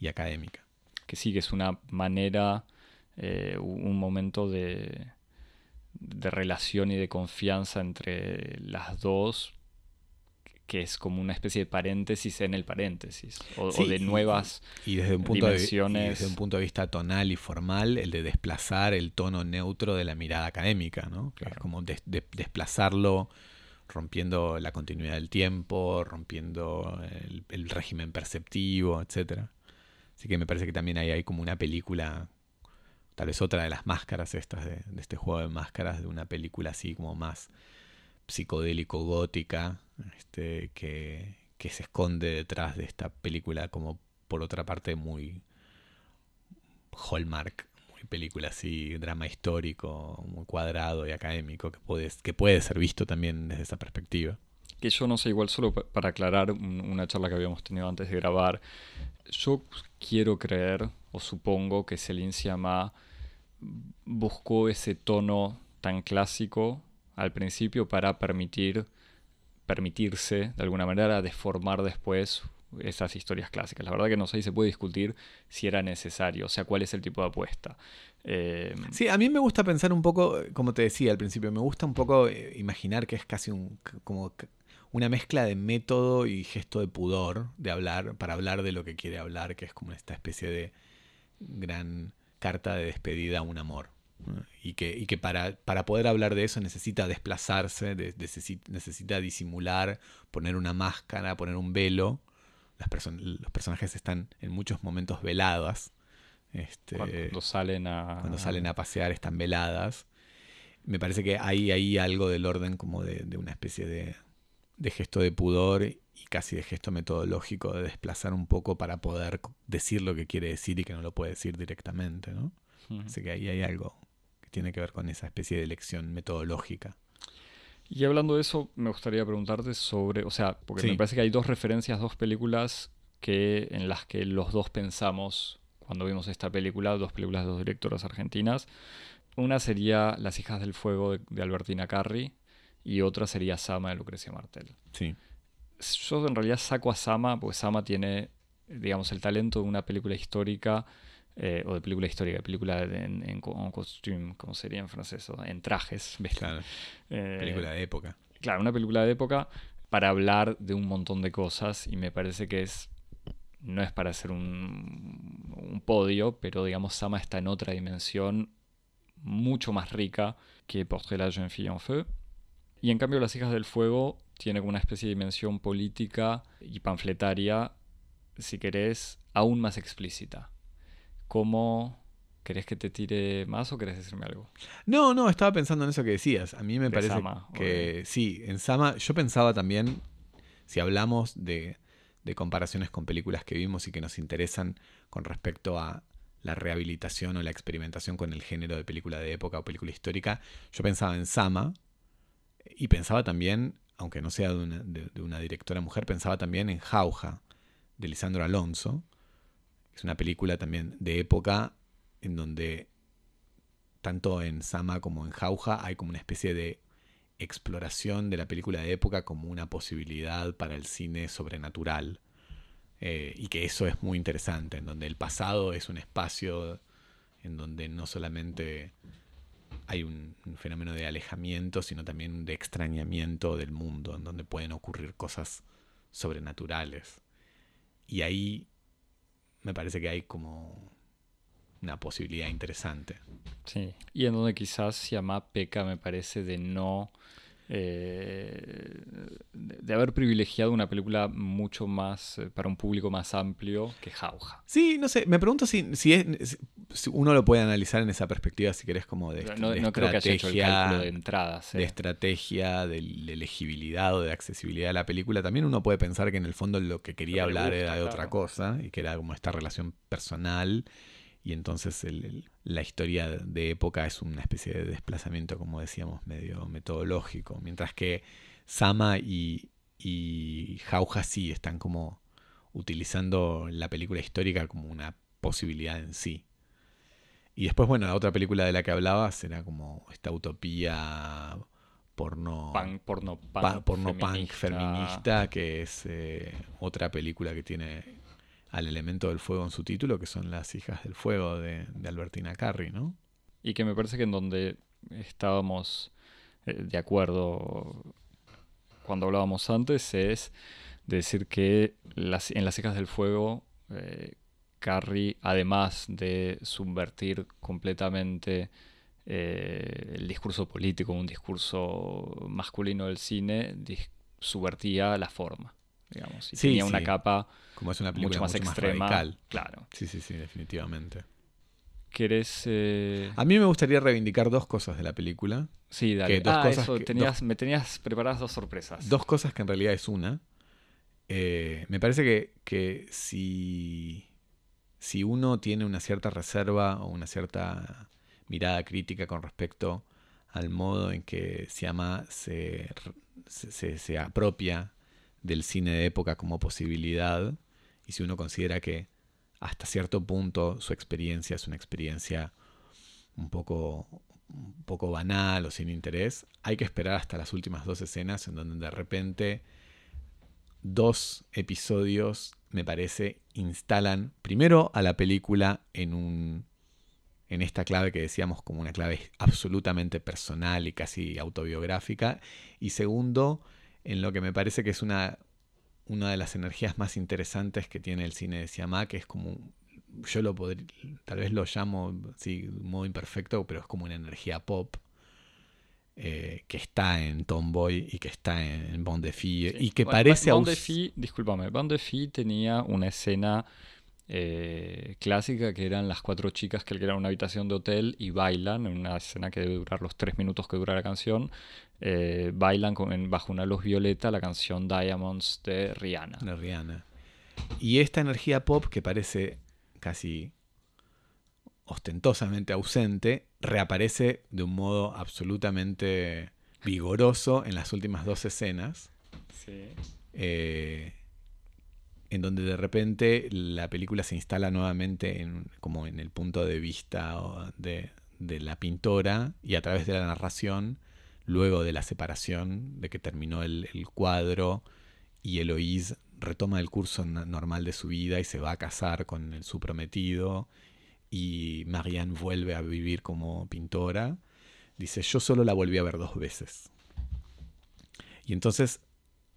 y académica. Que sí, que es una manera, eh, un momento de, de relación y de confianza entre las dos que es como una especie de paréntesis en el paréntesis, o, de nuevas y, desde un punto dimensiones. De, desde un punto de vista tonal y formal, el de desplazar el tono neutro de la mirada académica, ¿no? Que es como desplazarlo rompiendo la continuidad del tiempo, rompiendo el, régimen perceptivo, etcétera. Así que me parece que también ahí hay como una película, tal vez otra de las máscaras estas de, de este juego de máscaras, de una película así como más psicodélico gótica este, que, se esconde detrás de esta película como por otra parte muy Hallmark, muy película así, drama histórico, muy cuadrado y académico, que puede, que puede ser visto también desde esa perspectiva. Que yo no sé, igual solo para aclarar una charla que habíamos tenido antes de grabar, yo quiero creer o supongo que Celine Sciamma buscó ese tono tan clásico al principio para permitir permitirse de alguna manera deformar después esas historias clásicas. La verdad que no sé si se puede discutir si era necesario, o sea, cuál es el tipo de apuesta. Eh, sí, a mí me gusta pensar un poco, como te decía al principio, me gusta un poco eh, imaginar que es casi un, como una mezcla de método y gesto de pudor de hablar, para hablar de lo que quiere hablar, que es como esta especie de gran carta de despedida a un amor. Y que, y que para, para, poder hablar de eso necesita desplazarse, necesita disimular, poner una máscara, poner un velo. Las los personajes están en muchos momentos veladas. Este, cuando salen a... Cuando salen a pasear están veladas. Me parece que hay ahí algo del orden como de, de una especie de, de gesto de pudor y casi de gesto metodológico de desplazar un poco para poder decir lo que quiere decir y que no lo puede decir directamente, ¿no? Así que ahí hay algo tiene que ver con esa especie de elección metodológica. Y hablando de eso, me gustaría preguntarte sobre, o sea, porque me parece que hay dos referencias, dos películas que en las que los dos pensamos cuando vimos esta película, dos películas de dos directoras argentinas. Una sería Las hijas del fuego de, Albertina Carri y otra sería Sama de Lucrecia Martel. Sí. Yo en realidad saco a Sama porque Sama tiene, digamos, el talento de una película histórica eh, o de película histórica, película en, en, costume, como sería en francés, en trajes. Claro. Eh, película de época. Claro, una película de época para hablar de un montón de cosas y me parece que es no es para hacer un, un podio, pero digamos Sama está en otra dimensión mucho más rica que Portrait la jeune fille en feu. Y en cambio Las hijas del fuego tiene como una especie de dimensión política y panfletaria, si querés, aún más explícita. ¿Cómo querés que te tire más o querés decirme algo? No, no, estaba pensando en eso que decías. A mí me parece que sí, en Sama yo pensaba también, si hablamos de, de comparaciones con películas que vimos y que nos interesan con respecto a la rehabilitación o la experimentación con el género de película de época o película histórica, yo pensaba en Sama y pensaba también, aunque no sea de una, de una directora mujer, pensaba también en Jauja, de Lisandro Alonso, es una película también de época en donde tanto en Sama como en Jauja hay como una especie de exploración de la película de época como una posibilidad para el cine sobrenatural. Eh, y que eso es muy interesante, en donde el pasado es un espacio en donde no solamente hay un, fenómeno de alejamiento, sino también de extrañamiento del mundo, en donde pueden ocurrir cosas sobrenaturales. Y ahí me parece que hay como una posibilidad interesante. Sí, y en donde quizás llama peca, me parece, de no eh, de haber privilegiado una película mucho más eh, para un público más amplio que Jauja. Sí, no sé, me pregunto si, si, es, si uno lo puede analizar en esa perspectiva, si querés, como de, no, de no creo que haya hecho el estrategia, cálculo de entradas. de eh. estrategia, de, de legibilidad o de accesibilidad de la película. También uno puede pensar que en el fondo lo que quería Lo que le hablar gusta, era de otra cosa y que era como esta relación personal. Y entonces el- el- la historia de época es una especie de desplazamiento, como decíamos, medio metodológico. Mientras que Sama y, y Jauja sí están como utilizando la película histórica como una posibilidad en sí. Y después, bueno, la otra película de la que hablabas era como esta utopía porno, Punk, porno punk, pa- porno punk feminista. feminista, que es eh, otra película que tiene al elemento del fuego en su título, que son Las hijas del fuego de, de Albertina Carri, ¿no? Y que me parece que en donde estábamos eh, de acuerdo cuando hablábamos antes es decir que en Las hijas del fuego eh, Carrie, además de subvertir completamente eh, el discurso político, un discurso masculino del cine, subvertía la forma, digamos. Y Sí, tenía una capa Como es una película mucho más extrema. radical. Claro. Sí, sí, sí, definitivamente. ¿Querés...? eh, A mí me gustaría reivindicar dos cosas de la película. Sí, dale. que dos ah, cosas eso, que- tenías, me tenías preparadas dos sorpresas. Dos cosas que en realidad es una. Eh, me parece que, que si, si uno tiene una cierta reserva o una cierta mirada crítica con respecto al modo en que Siama se, se, se- se apropia del cine de época como posibilidad, y si uno considera que hasta cierto punto su experiencia es una experiencia un poco, un poco banal o sin interés, hay que esperar hasta las últimas dos escenas en donde de repente dos episodios, me parece, instalan primero a la película en un en esta clave que decíamos como una clave absolutamente personal y casi autobiográfica y segundo en lo que me parece que es una una de las energías más interesantes que tiene el cine de Siamá, que es como yo lo podría, tal vez lo llamo sí, de modo imperfecto, pero es como una energía pop eh, que está en Tomboy y que está en Bon de Fille y que parece Band aus- de Fee, discúlpame, Band de Fee tenía una escena eh, clásica que eran las cuatro chicas que alquilan una habitación de hotel y bailan, en una escena que debe durar los tres minutos que dura la canción, eh, bailan con- en- bajo una luz violeta la canción Diamonds de Rihanna. de Rihanna. Y esta energía pop que parece casi ostentosamente ausente, reaparece de un modo absolutamente vigoroso en las últimas dos escenas, eh, en donde de repente la película se instala nuevamente en, como en el punto de vista de, la pintora y a través de la narración, luego de la separación, de que terminó el, cuadro y Eloís retoma el curso normal de su vida y se va a casar con su prometido y Marianne vuelve a vivir como pintora. Dice, yo solo la volví a ver dos veces. Y entonces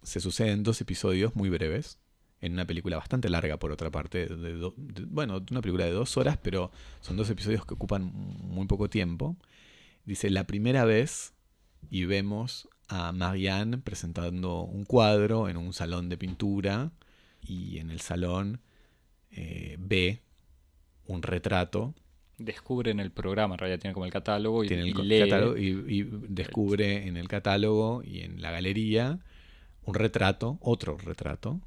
se suceden dos episodios muy breves, en una película bastante larga por otra parte, de do- de- bueno, una película de dos horas, pero son dos episodios que ocupan muy poco tiempo. Dice, la primera vez y vemos a Marianne presentando un cuadro en un salón de pintura y en el salón eh, ve un retrato, Descubre en el programa, en realidad tiene como el catálogo y, tiene el y lee. catálogo y, y descubre en el catálogo y en la galería un retrato, otro retrato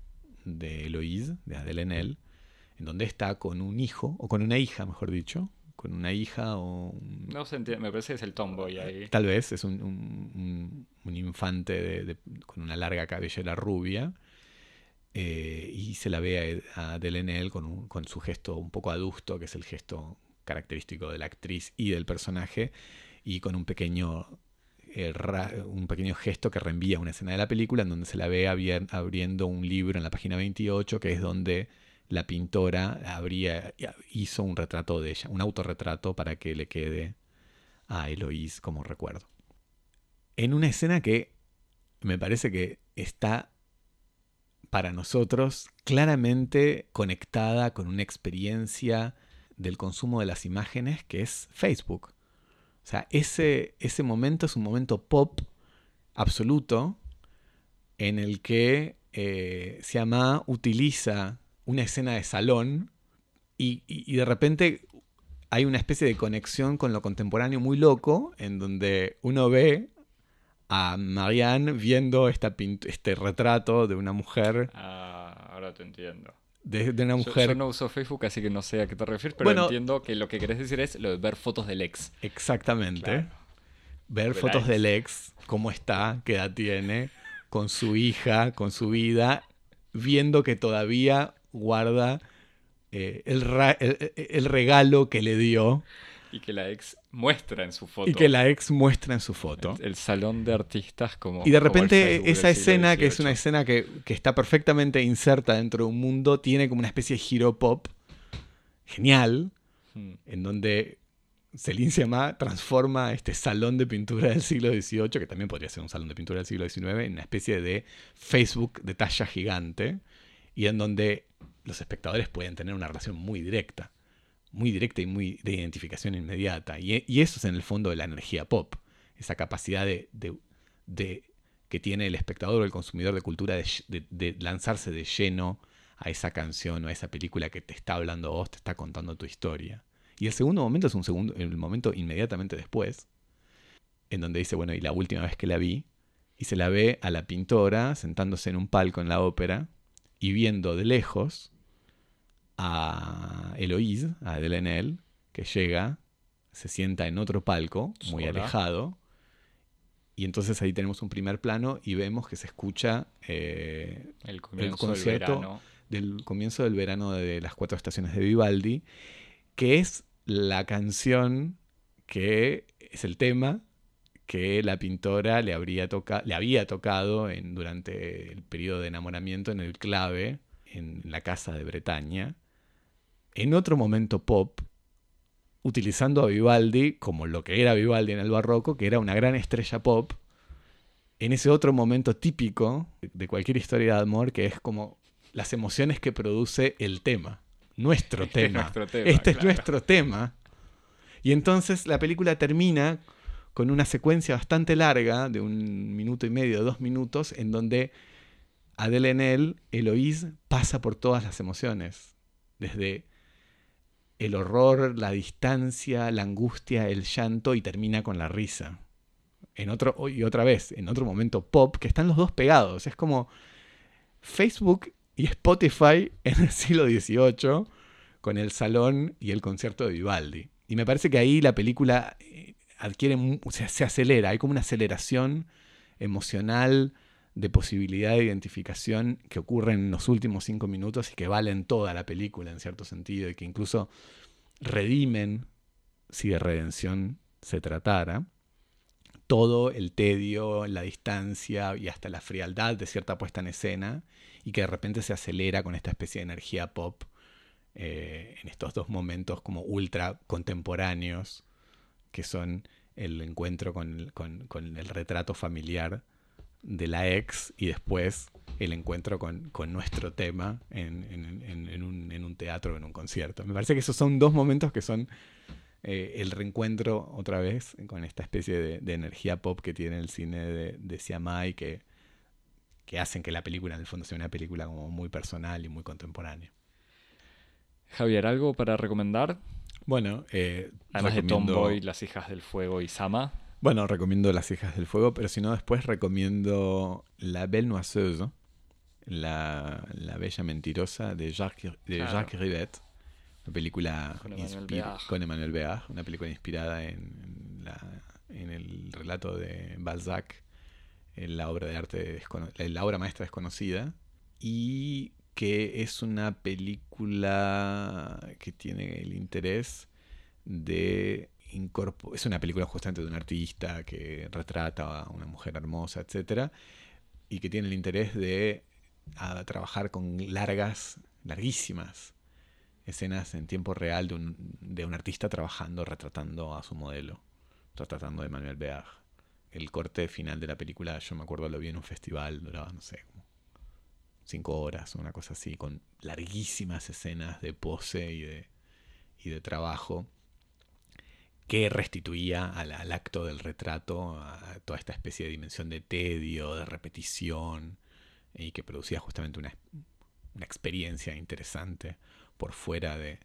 de Eloise, de Adele Haenel, en donde está con un hijo, o con una hija, mejor dicho, con una hija o un- No se entiende, me parece que es el tomboy ahí. Tal vez es un, un- infante de- de- con una larga cabellera rubia. eh, y se la ve a, a Delenel con, un- con su gesto un poco adusto, que es el gesto característico de la actriz y del personaje, y con un pequeño, eh, un pequeño gesto que reenvía una escena de la película en donde se la ve abriendo un libro en la página 28, que es donde la pintora habría, hizo un retrato de ella, un autorretrato para que le quede a Eloís como recuerdo. En una escena que me parece que está para nosotros claramente conectada con una experiencia del consumo de las imágenes que es Facebook. O sea, ese, ese momento es un momento pop absoluto en el que eh, Siamá utiliza una escena de salón y, de repente hay una especie de conexión con lo contemporáneo muy loco, en donde uno ve a Marianne viendo esta este retrato de una mujer, Ah, ahora te entiendo. De, de una mujer Yo, no uso Facebook, así que no sé a qué te refieres, pero Bueno- entiendo que lo que querés decir es lo de ver fotos del ex. exactamente, Claro. ver fotos del ex, cómo está, qué edad tiene, con su hija, con su vida, viendo que todavía guarda eh, el, el- el regalo que le dio Y que la ex muestra en su foto. y que la ex muestra en su foto. El, el salón de artistas como. Y de repente Facebook esa escena, que es una escena que, que está perfectamente inserta dentro de un mundo, tiene como una especie de giro pop genial, Hmm. en donde Céline Sciamma transforma este salón de pintura del siglo XVIII, que también podría ser un salón de pintura del siglo XIX, en una especie de Facebook de talla gigante, y en donde los espectadores pueden tener una relación muy directa, muy directa y muy de identificación inmediata. Y, y eso es en el fondo de la energía pop, esa capacidad de, de- que tiene el espectador o el consumidor de cultura de, de- lanzarse de lleno a esa canción o a esa película que te está hablando vos, te está contando tu historia. Y el segundo momento es un segundo, el momento inmediatamente después, en donde dice, bueno, y la última vez que la vi, y se la ve a la pintora sentándose en un palco en la ópera y viendo de lejos a Eloise, a Delenel, que llega, se sienta en otro palco, muy alejado, y entonces ahí tenemos un primer plano y vemos que se escucha eh, El concierto del comienzo del verano de las cuatro estaciones de Vivaldi, que es la canción que es el tema que la pintora le, habría toca- le había tocado en, durante el periodo de enamoramiento en el clave, en la casa de Bretaña, en otro momento pop, utilizando a Vivaldi como lo que era Vivaldi en el barroco, que era una gran estrella pop, en ese otro momento típico de cualquier historia de amor, que es como las emociones que produce el tema, nuestro Este es tema. nuestro tema, Este es nuestro tema. Y entonces la película termina con una secuencia bastante larga, de un minuto y medio, dos minutos, en donde Adele Enel, Eloís, pasa por todas las emociones. Desde el horror, la distancia, la angustia, el llanto y termina con la risa. En otro, y otra vez, en otro momento pop, que están los dos pegados. Es como Facebook y Spotify en el siglo XVIII con el salón y el concierto de Vivaldi. Y me parece que ahí la película eh, adquiere, se acelera, hay como una aceleración emocional de posibilidad de identificación que ocurre en los últimos cinco minutos y que valen toda la película en cierto sentido y que incluso redimen, si de redención se tratara, todo el tedio, la distancia y hasta la frialdad de cierta puesta en escena y que de repente se acelera con esta especie de energía pop eh, en estos dos momentos como ultra contemporáneos que son el encuentro con el retrato familiar de la ex y después el encuentro con, con nuestro tema en, en- en- en un, en un teatro o en un concierto. Me parece que esos son dos momentos que son eh, el reencuentro otra vez con esta especie de, de energía pop que tiene el cine de, de Siamá y que, que hacen que la película en el fondo sea una película como muy personal y muy contemporánea. Javier, ¿algo para recomendar? Bueno, eh, Además de recomiendo- Tomboy, Las Hijas del Fuego y Sama. Bueno, recomiendo Las Hijas del Fuego, pero si no, después recomiendo La Belle Noiseuse, la, la Bella Mentirosa de Jacques, de Claro. Jacques Rivette. Una película Con Emmanuel con Emmanuel Béard, una película inspirada en, en la- en el relato de Balzac, en la obra de arte la obra maestra desconocida, y que es una película que tiene el interés de Es una película justamente de un artista que retrata a una mujer hermosa, etcétera, y que tiene el interés de trabajar con largas, larguísimas escenas en tiempo real de un, de un artista trabajando, retratando a su modelo, retratando de Manuel Beag. El corte final de la película, yo me acuerdo, lo vi en un festival, duraba, no sé, como cinco horas, una cosa así, con larguísimas escenas de pose y de, y de trabajo. Que restituía al, acto del retrato a toda esta especie de dimensión de tedio, de repetición, y que producía justamente una, experiencia interesante por fuera de,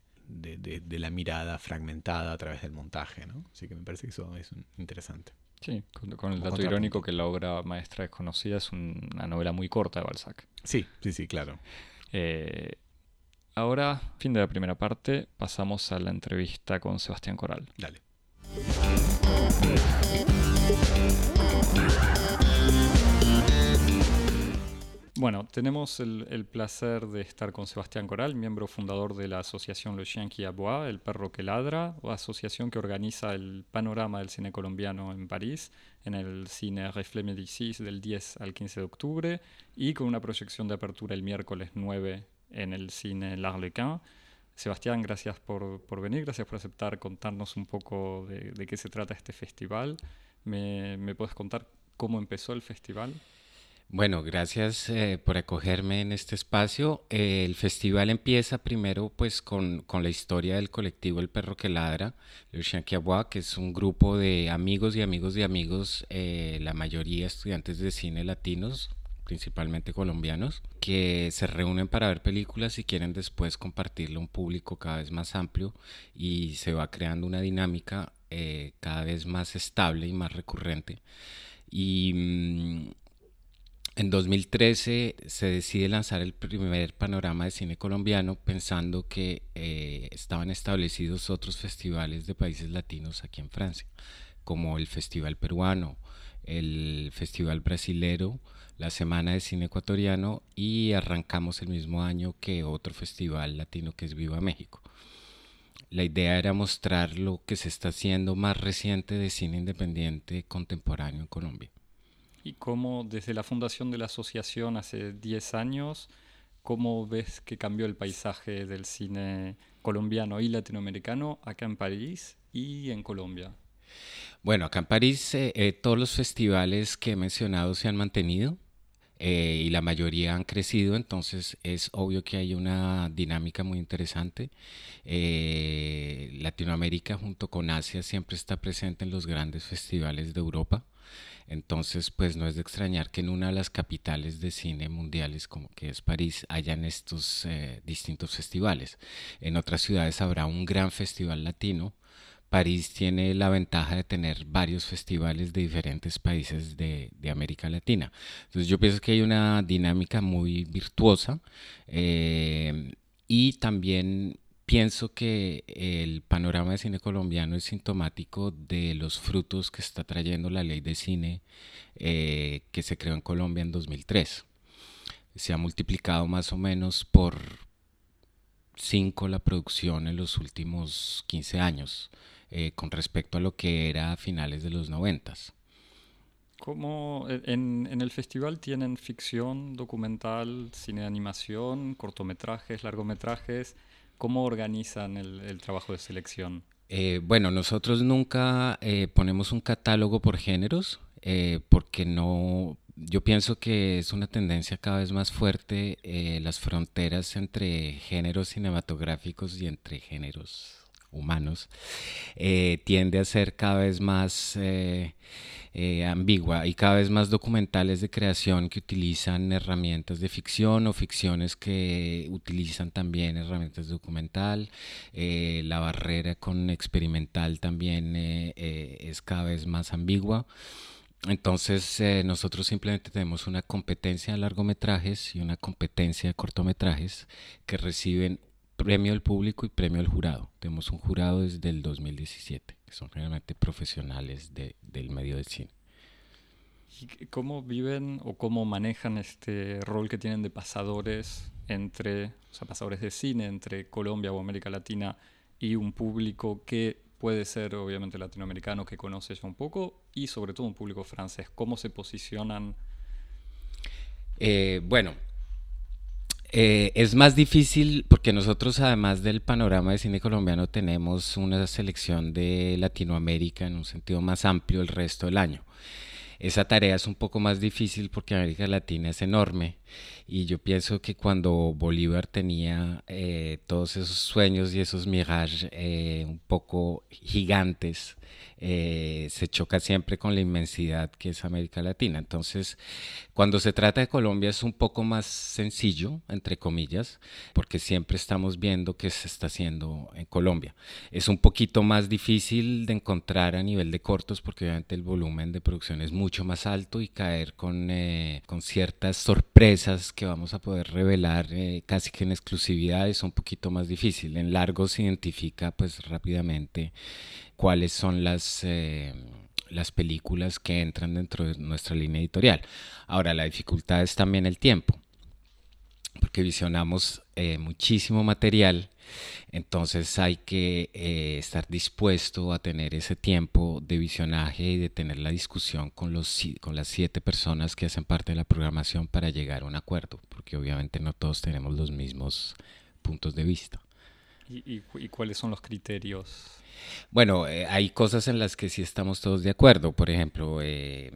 la mirada fragmentada a través del montaje. ¿no? Así que me parece que eso es interesante. Sí, con, el dato irónico que la obra maestra desconocida es una novela muy corta de Balzac. Sí, sí, sí, claro. Eh, ahora, fin de la primera parte, pasamos a la entrevista con Sebastián Coral. Dale. Bueno, tenemos el, placer de estar con Sebastián Coral, miembro fundador de la asociación Le Chien qui aboie, El Perro que Ladra, asociación que organiza el panorama del cine colombiano en París, en el cine Reflet Médicis del 10 al 15 de octubre, y con una proyección de apertura el miércoles 9 en el cine L'Arlequin. Sebastián, gracias por, venir, gracias por aceptar contarnos un poco de, qué se trata este festival. ¿Me, ¿Me puedes contar cómo empezó el festival? Bueno, gracias eh, por acogerme en este espacio. Eh, el festival empieza primero pues con, la historia del colectivo El Perro que Ladra, que es un grupo de amigos y amigos de amigos, eh, la mayoría estudiantes de cine latinos, principalmente colombianos, que se reúnen para ver películas y quieren después compartirlo a un público cada vez más amplio y se va creando una dinámica cada vez más estable y más recurrente. Y mm, en 2013 se decide lanzar el primer panorama de cine colombiano pensando que eh, estaban establecidos otros festivales de países latinos aquí en Francia, como el Festival Peruano, el Festival Brasilero, la Semana de Cine Ecuatoriano y arrancamos el mismo año que otro festival latino que es Viva México. La idea era mostrar lo que se está haciendo más reciente de cine independiente contemporáneo en Colombia. ¿Y cómo desde la fundación de la asociación hace 10 años, cómo ves que cambió el paisaje del cine colombiano y latinoamericano acá en París y en Colombia? Bueno, acá en París eh, eh, todos los festivales que he mencionado se han mantenido. Eh, y la mayoría han crecido, entonces es obvio que hay una dinámica muy interesante. Latinoamérica junto con Asia siempre está presente en los grandes festivales de Europa. Entonces, pues no es de extrañar que en una de las capitales de cine mundiales, como que es París, hayan estos eh, distintos festivales. En otras ciudades habrá un gran festival latino. París tiene la ventaja de tener varios festivales de diferentes países de, América Latina. Entonces yo pienso que hay una dinámica muy virtuosa eh, y también pienso que el panorama de cine colombiano es sintomático de los frutos que está trayendo la ley de cine eh, que se creó en Colombia en 2003. Se ha multiplicado más o menos por cinco la producción en los últimos 15 años eh, con respecto a lo que era a finales de los 90. ¿Cómo en, en, el festival tienen ficción, documental, cine de animación, cortometrajes, largometrajes? ¿Cómo organizan el, trabajo de selección? Eh, bueno, nosotros nunca eh, ponemos un catálogo por géneros, eh, porque no, yo pienso que es una tendencia cada vez más fuerte las fronteras entre géneros cinematográficos y entre géneros humanos tiende a ser cada vez más eh, ambigua y cada vez más documentales de creación que utilizan herramientas de ficción o ficciones que utilizan también herramientas de documental. Eh, la barrera con experimental también eh, es cada vez más ambigua. Entonces nosotros simplemente tenemos una competencia de largometrajes y una competencia de cortometrajes que reciben premio del público y premio del jurado. Tenemos un jurado desde el 2017 que son realmente profesionales del medio del cine. ¿Y cómo viven o cómo manejan este rol que tienen de pasadores entre, o sea, pasadores de cine entre Colombia o América Latina y un público que puede ser obviamente latinoamericano que conoce ya un poco y sobre todo un público francés? ¿Cómo se posicionan? Eh, bueno, eh, es más difícil porque nosotros además del panorama de cine colombiano tenemos una selección de Latinoamérica en un sentido más amplio el resto del año. Esa tarea es un poco más difícil porque América Latina es enorme Y yo pienso que cuando Bolívar tenía eh, todos esos sueños y esos mirages eh, un poco gigantes, eh, se choca siempre con la inmensidad que es América Latina. Entonces, cuando se trata de Colombia es un poco más sencillo, entre comillas, porque siempre estamos viendo qué se está haciendo en Colombia. Es un poquito más difícil de encontrar a nivel de cortos porque obviamente el volumen de producción es mucho más alto y caer con, eh, con ciertas sorpresas que vamos a poder revelar eh, casi que en exclusividad es un poquito más difícil. En largo se identifica pues rápidamente cuáles son las, eh, las películas que entran dentro de nuestra línea editorial. Ahora, la dificultad es también el tiempo, porque visionamos eh, muchísimo material, entonces hay que eh, estar dispuesto a tener ese tiempo de visionaje y de tener la discusión con, los, con las siete personas que hacen parte de la programación para llegar a un acuerdo, porque obviamente no todos tenemos los mismos puntos de vista. y cuáles son los criterios bueno, eh, hay cosas en las que sí estamos todos de acuerdo. Por ejemplo, eh,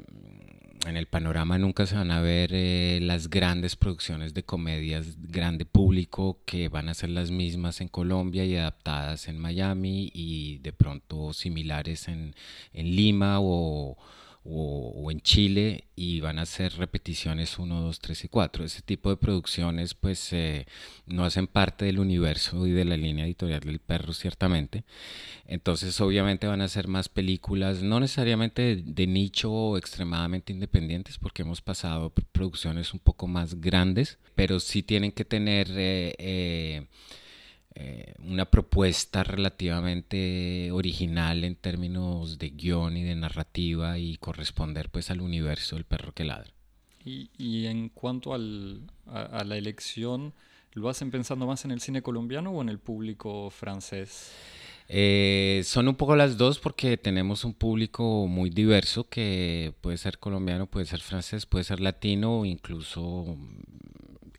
en el panorama nunca se van a ver eh, las grandes producciones de comedias grande público que van a ser las mismas en Colombia y adaptadas en Miami y de pronto similares en, en Lima o o, en Chile y van a ser repeticiones 1, 2, 3 y 4. Ese tipo de producciones pues eh, no hacen parte del universo y de la línea editorial del perro ciertamente. Entonces obviamente van a ser más películas, no necesariamente de, nicho o extremadamente independientes porque hemos pasado producciones un poco más grandes, pero sí tienen que tener... Eh, eh, eh, una propuesta relativamente original en términos de guion y de narrativa y corresponder pues al universo del perro que ladra. Y, en cuanto a, la elección, ¿lo hacen pensando más en el cine colombiano o en el público francés? Eh, son un poco las dos porque tenemos un público muy diverso que puede ser colombiano, puede ser francés, puede ser latino o incluso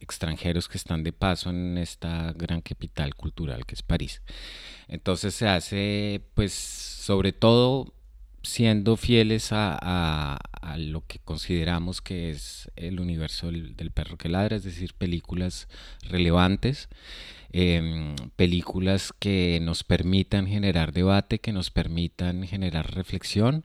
extranjeros que están de paso en esta gran capital cultural que es París. Entonces se hace, pues, sobre todo siendo fieles a, lo que consideramos que es el universo del, perro que ladra, es decir, películas relevantes, em, películas que nos permitan generar debate, que nos permitan generar reflexión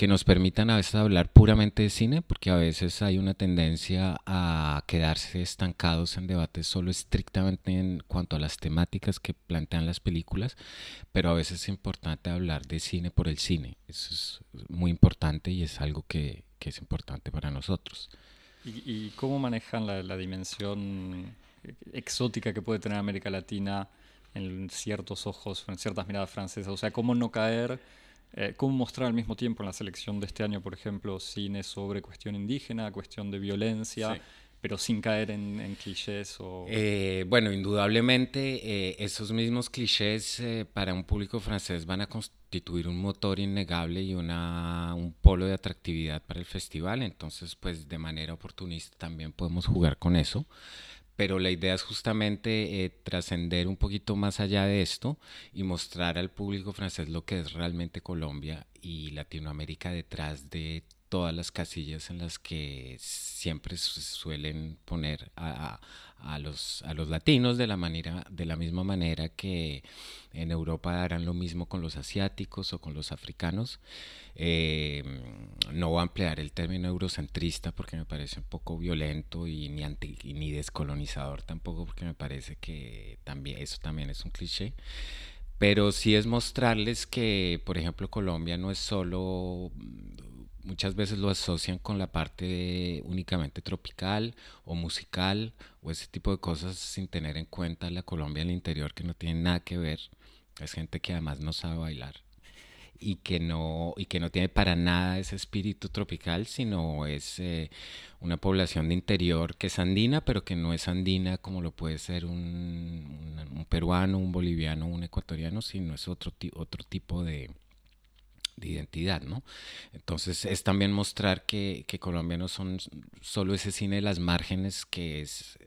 que nos permitan a veces hablar puramente de cine, porque a veces hay una tendencia a quedarse estancados en debates solo estrictamente en cuanto a las temáticas que plantean las películas, pero a veces es importante hablar de cine por el cine. Eso es muy importante y es algo que, es importante para nosotros. ¿Y, cómo manejan la, la dimensión exótica que puede tener América Latina en ciertos ojos, en ciertas miradas francesas? O sea, ¿cómo no caer eh, cómo mostrar al mismo tiempo en la selección de este año, por ejemplo, cine sobre cuestión indígena, cuestión de violencia, pero sin caer en, clichés o... Eh, bueno, indudablemente eh, esos mismos clichés para un público francés van a constituir un motor innegable y una, un polo de atractividad para el festival, entonces pues de manera oportunista también podemos jugar con eso pero la idea es justamente eh, trascender un poquito más allá de esto y mostrar al público francés lo que es realmente Colombia y Latinoamérica detrás de todas las casillas en las que siempre suelen poner a, a, los, a los latinos de la, manera, de la misma manera que en Europa harán lo mismo con los asiáticos o con los africanos. Eh, no voy a emplear el término eurocentrista porque me parece un poco violento y ni, anti, ni descolonizador tampoco porque me parece que también, eso también es un cliché pero sí es mostrarles que, por ejemplo, Colombia no es solo muchas veces lo asocian con la parte únicamente tropical o musical o ese tipo de cosas sin tener en cuenta la Colombia del interior que no tiene nada que ver. Es gente que además no sabe bailar y que no y que no tiene para nada ese espíritu tropical, sino es eh, una población de interior que es andina, pero que no es andina como lo puede ser un, un, peruano, un boliviano, un ecuatoriano, sino es otro, otro tipo de, de identidad, ¿no? Entonces es también mostrar que, que Colombia no son solo ese cine de las márgenes que es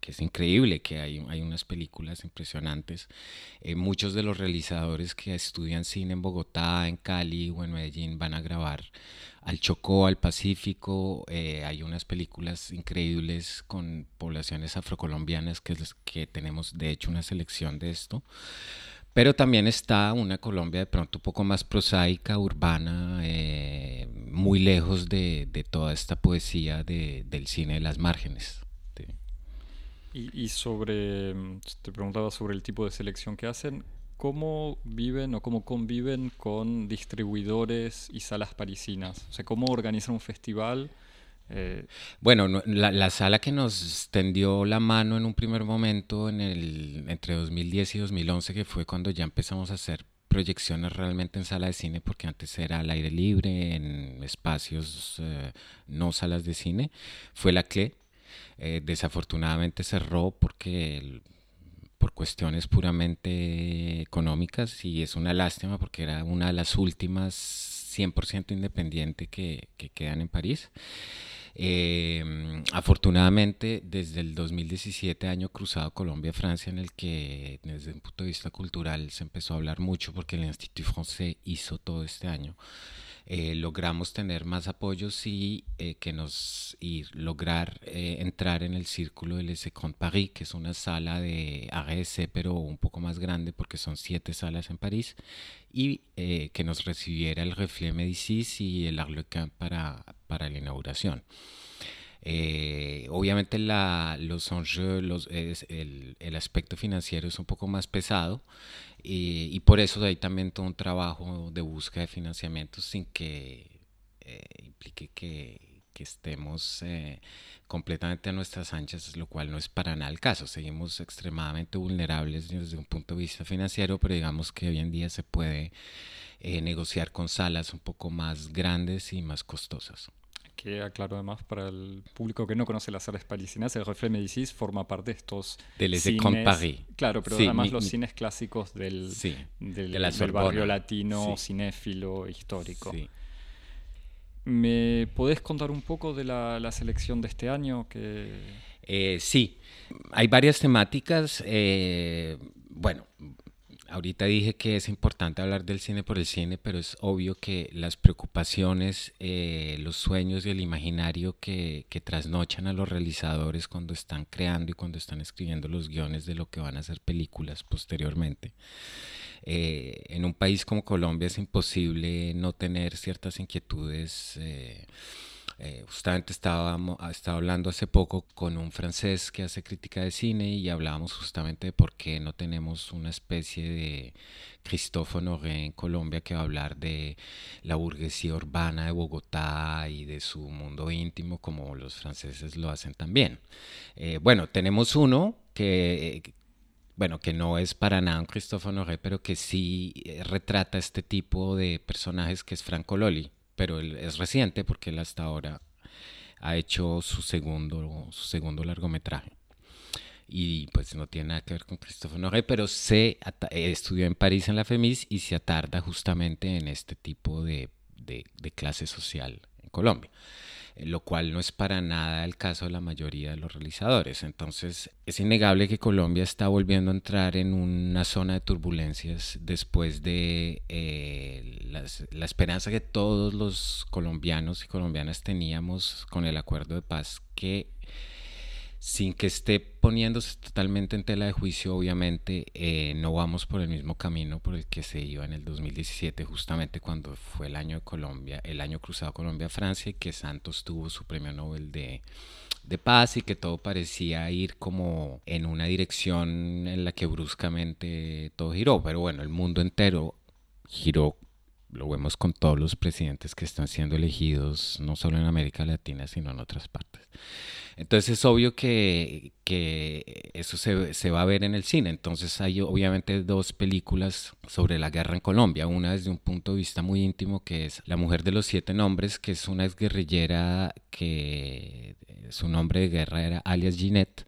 que es increíble, que hay, hay unas películas impresionantes. Eh, muchos de los realizadores que estudian cine en Bogotá, en Cali o en Medellín van a grabar al Chocó, al Pacífico. Eh, hay unas películas increíbles con poblaciones afrocolombianas que, que tenemos, de hecho, una selección de esto. Pero también está una Colombia de pronto un poco más prosaica, urbana, eh, muy lejos de, de, toda esta poesía de, del cine de las márgenes. Y, y, sobre, te preguntaba sobre el tipo de selección que hacen, ¿cómo viven o cómo conviven con distribuidores y salas parisinas? O sea, ¿cómo organizan un festival? Eh, bueno, la, sala que nos tendió la mano en un primer momento en el, entre 2010 y 2011, que fue cuando ya empezamos a hacer proyecciones realmente en sala de cine, porque antes era al aire libre, en espacios, eh, no salas de cine, fue la CLE. Eh, desafortunadamente cerró porque por cuestiones puramente económicas y es una lástima porque era una de las últimas 100% independiente que, que quedan en París. Eh, afortunadamente, desde el 2017, año cruzado Colombia-Francia, en el que desde un punto de vista cultural se empezó a hablar mucho porque el Institut Français hizo todo este año. Eh, logramos tener más apoyos y eh, que nos y lograr eh, entrar en el círculo del Second Paris, que es una sala de AGS, pero un poco más grande porque son siete salas en París, y que nos recibiera el Reflet Médicis y el Arlequin para, para la inauguración. Obviamente la, los enjeux, los, el, el, aspecto financiero es un poco más pesado, y, por eso hay también todo un trabajo de búsqueda de financiamiento sin que eh, implique que, estemos eh, completamente a nuestras anchas, lo cual no es para nada el caso. Seguimos extremadamente vulnerables desde un punto de vista financiero, pero digamos que hoy en día se puede eh, negociar con salas un poco más grandes y más costosas que aclaro además para el público que no conoce las salas parisinas, el Reflet Médicis forma parte de estos del cines, Paris. Claro, pero además los cines clásicos del, del, barrio latino, cinéfilo, histórico. ¿Me podés contar un poco de la, selección de este año? Que... Eh, sí, hay varias temáticas. Eh, bueno, ahorita dije que es importante hablar del cine por el cine, pero es obvio que las preocupaciones, eh, los sueños y el imaginario que, que, trasnochan a los realizadores cuando están creando y cuando están escribiendo los guiones de lo que van a ser películas posteriormente. Eh, en un país como Colombia es imposible no tener ciertas inquietudes. Eh, eh, justamente estaba, estaba hablando hace poco con un francés que hace crítica de cine y hablábamos justamente de por qué no tenemos una especie de Christophe Honoré en Colombia que va a hablar de la burguesía urbana de Bogotá y de su mundo íntimo como los franceses lo hacen también. Eh, bueno, tenemos uno que, bueno, que no es para nada un Christophe Honoré, pero que sí eh, retrata este tipo de personajes que es Franco Loli pero él es reciente porque él hasta ahora ha hecho su segundo, su segundo largometraje. Y pues no tiene nada que ver con Christophe Noré, pero se estudió en París en la FEMIS y se atarda justamente en este tipo de, de, de clase social en Colombia lo cual no es para nada el caso de la mayoría de los realizadores. Entonces es innegable que Colombia está volviendo a entrar en una zona de turbulencias después de eh, la esperanza que todos los colombianos y colombianas teníamos con el acuerdo de paz que sin que esté poniéndose totalmente en tela de juicio, obviamente eh, no vamos por el mismo camino por el que se iba en el 2017, justamente cuando fue el año de Colombia, el año cruzado Colombia-Francia, y que Santos tuvo su premio Nobel de, de paz y que todo parecía ir como en una dirección en la que bruscamente todo giró, pero bueno, el mundo entero giró lo vemos con todos los presidentes que están siendo elegidos, no solo en América Latina, sino en otras partes. Entonces es obvio que, que eso se, se, va a ver en el cine. Entonces hay obviamente dos películas sobre la guerra en Colombia. Una desde un punto de vista muy íntimo que es La mujer de los siete nombres, que es una exguerrillera que su nombre de guerra era alias Ginette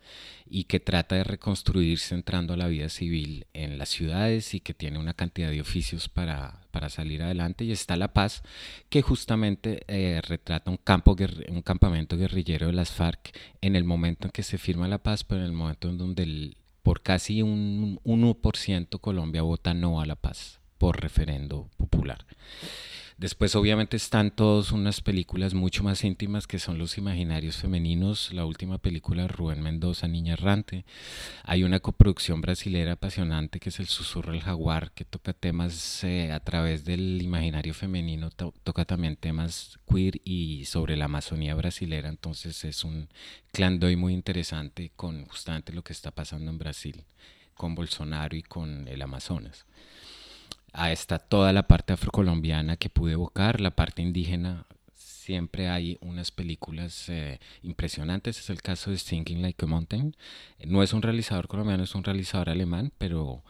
y que trata de reconstruirse entrando a la vida civil en las ciudades y que tiene una cantidad de oficios para, para salir adelante. Y está La Paz, que justamente eh, retrata un, campo, un campamento guerrillero de las FARC en el momento en que se firma la paz, pero en el momento en donde por casi un 1% Colombia vota no a la paz por referendo popular. Después obviamente están todas unas películas mucho más íntimas que son Los Imaginarios Femeninos, la última película de Rubén Mendoza, Niña Errante. Hay una coproducción brasilera apasionante que es El Susurro del Jaguar, que toca temas eh, a través del imaginario femenino, toca también temas queer y sobre la Amazonía brasilera. Entonces es un clan doy muy interesante con justamente lo que está pasando en Brasil, con Bolsonaro y con el Amazonas a esta toda la parte afrocolombiana que pude evocar, la parte indígena. Siempre hay unas películas eh, impresionantes. Es el caso de Thinking Like a Mountain. No es un realizador colombiano, es un realizador alemán, pero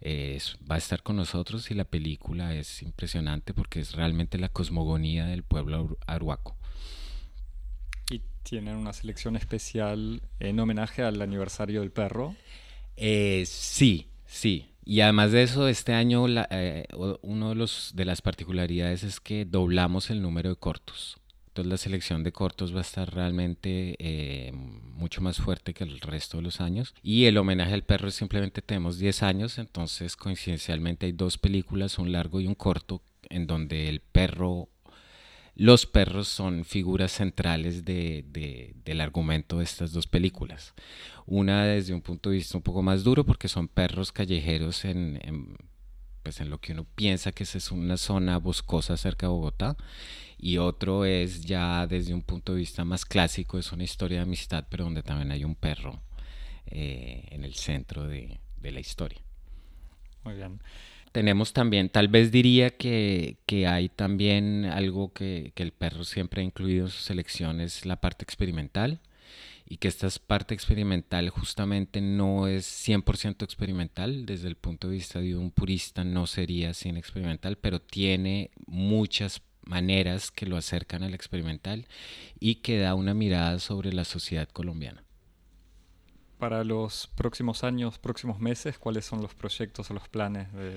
eh, va a estar con nosotros y la película es impresionante porque es realmente la cosmogonía del pueblo aruaco. ¿Y tienen una selección especial en homenaje al aniversario del perro? Eh, sí, sí. Y además de eso, este año la, eh, uno de, los, de las particularidades es que doblamos el número de cortos. Entonces la selección de cortos va a estar realmente eh, mucho más fuerte que el resto de los años. Y el homenaje al perro simplemente tenemos 10 años, entonces coincidencialmente hay dos películas, un largo y un corto, en donde el perro los perros son figuras centrales de, del argumento de estas dos películas. Una desde un punto de vista un poco más duro porque son perros callejeros en, pues en lo que uno piensa que es una zona boscosa cerca de Bogotá y otro es ya desde un punto de vista más clásico, es una historia de amistad pero donde también hay un perro eh, en el centro de, de la historia. Muy bien tenemos también, tal vez diría que, hay también algo que, el perro siempre ha incluido en sus selecciones, la parte experimental, y que esta parte experimental justamente no es 100% experimental, desde el punto de vista de un purista no sería sin experimental, pero tiene muchas maneras que lo acercan al experimental y que da una mirada sobre la sociedad colombiana para los próximos años, próximos meses? ¿Cuáles son los proyectos o los planes de,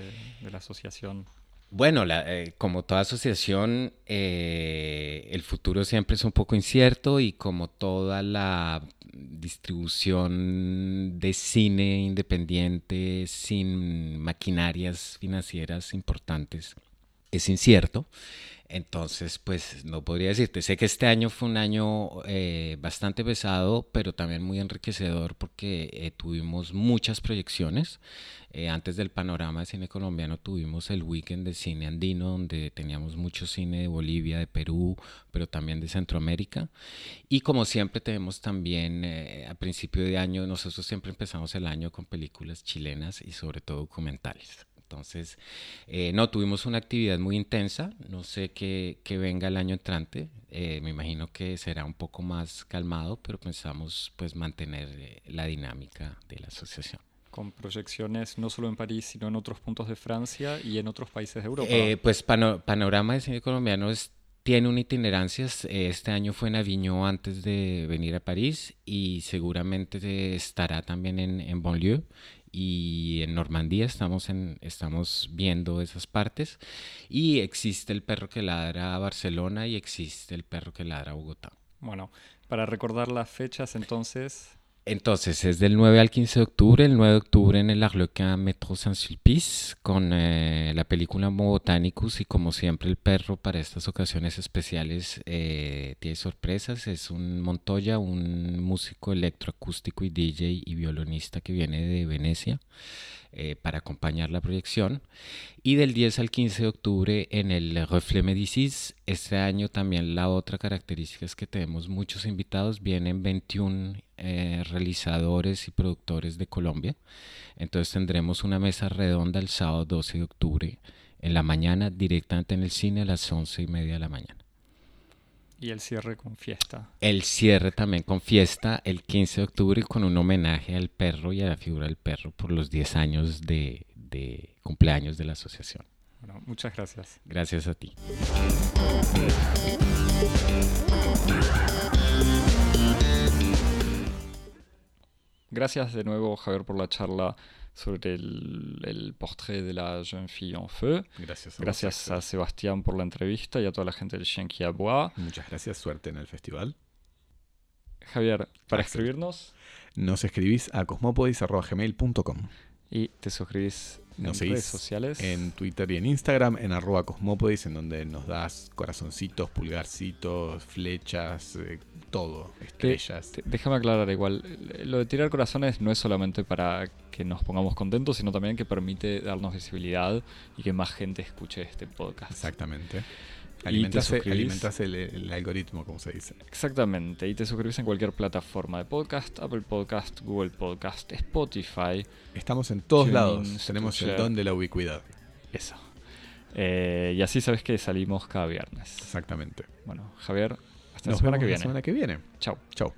la asociación? Bueno, eh, como toda asociación, eh, el futuro siempre es un poco incierto y como toda la distribución de cine independiente sin maquinarias financieras importantes es incierto. Entonces, pues no podría decirte. Sé que este año fue un año eh, bastante pesado, pero también muy enriquecedor porque eh, tuvimos muchas proyecciones. Eh, antes del panorama de cine colombiano tuvimos el weekend de cine andino, donde teníamos mucho cine de Bolivia, de Perú, pero también de Centroamérica. Y como siempre tenemos también a principio de año, nosotros siempre empezamos el año con películas chilenas y sobre todo documentales. Entonces, eh, no, tuvimos una actividad muy intensa, no sé qué, venga el año entrante, eh, me imagino que será un poco más calmado, pero pensamos pues mantener eh, la dinámica de la asociación. Con proyecciones no solo en París, sino en otros puntos de Francia y en otros países de Europa. pues Panorama de Cine Colombiano tiene una itinerancia. Este año fue en Avignon antes de venir a París y seguramente estará también en, en Bonlieu y en Normandía estamos, en, estamos viendo esas partes y existe el perro que ladra a Barcelona y existe el perro que ladra a Bogotá. Bueno, para recordar las fechas entonces, entonces, es del 9 al 15 de octubre, el 9 de octubre en el Arlequin Metro Saint-Sulpice, con eh, la película Botanicus y como siempre el perro para estas ocasiones especiales eh, tiene sorpresas. Es un Montoya, un músico electroacústico y DJ y violinista que viene de Venecia. Eh, para acompañar la proyección. Y del 10 al 15 de octubre en el Reflet Médicis. Este año también la otra característica es que tenemos muchos invitados. Vienen 21 eh, realizadores y productores de Colombia. Entonces tendremos una mesa redonda el sábado 12 de octubre en la mañana directamente en el cine a las 11 y media de la mañana. Y el cierre con fiesta. El cierre también con fiesta el 15 de octubre con un homenaje al perro y a la figura del perro por los 10 años de, cumpleaños de la asociación. Bueno, muchas gracias. Gracias a ti. Gracias de nuevo, Javier, por la charla sobre el, el, portrait de la jeune fille en feu. Gracias a, gracias a Sebastián por la entrevista y a toda la gente del Chien qui Muchas gracias, suerte en el festival. Javier, para Axel. escribirnos Nos escribís a cosmopodis.gmail.com y te suscribís en Nos redes seguís sociales. en Twitter y en Instagram, en arroba cosmopodis, en donde nos das corazoncitos, pulgarcitos, flechas, eh, todo, estrellas. Te- Déjame aclarar igual, lo de tirar corazones no es solamente para que nos pongamos contentos, sino también que permite darnos visibilidad y que más gente escuche este podcast. Exactamente. Alimentase el, el algoritmo, como se dice. Exactamente, y te suscribís en cualquier plataforma de podcast, Apple Podcast, Google Podcast, Spotify, Estamos en todos lados. Tenemos el don de la ubicuidad. eso. Eh, y así sabes que salimos cada viernes. Exactamente. Bueno, Javier, hasta la semana vemos que la viene. semana que viene. Chao. Chau.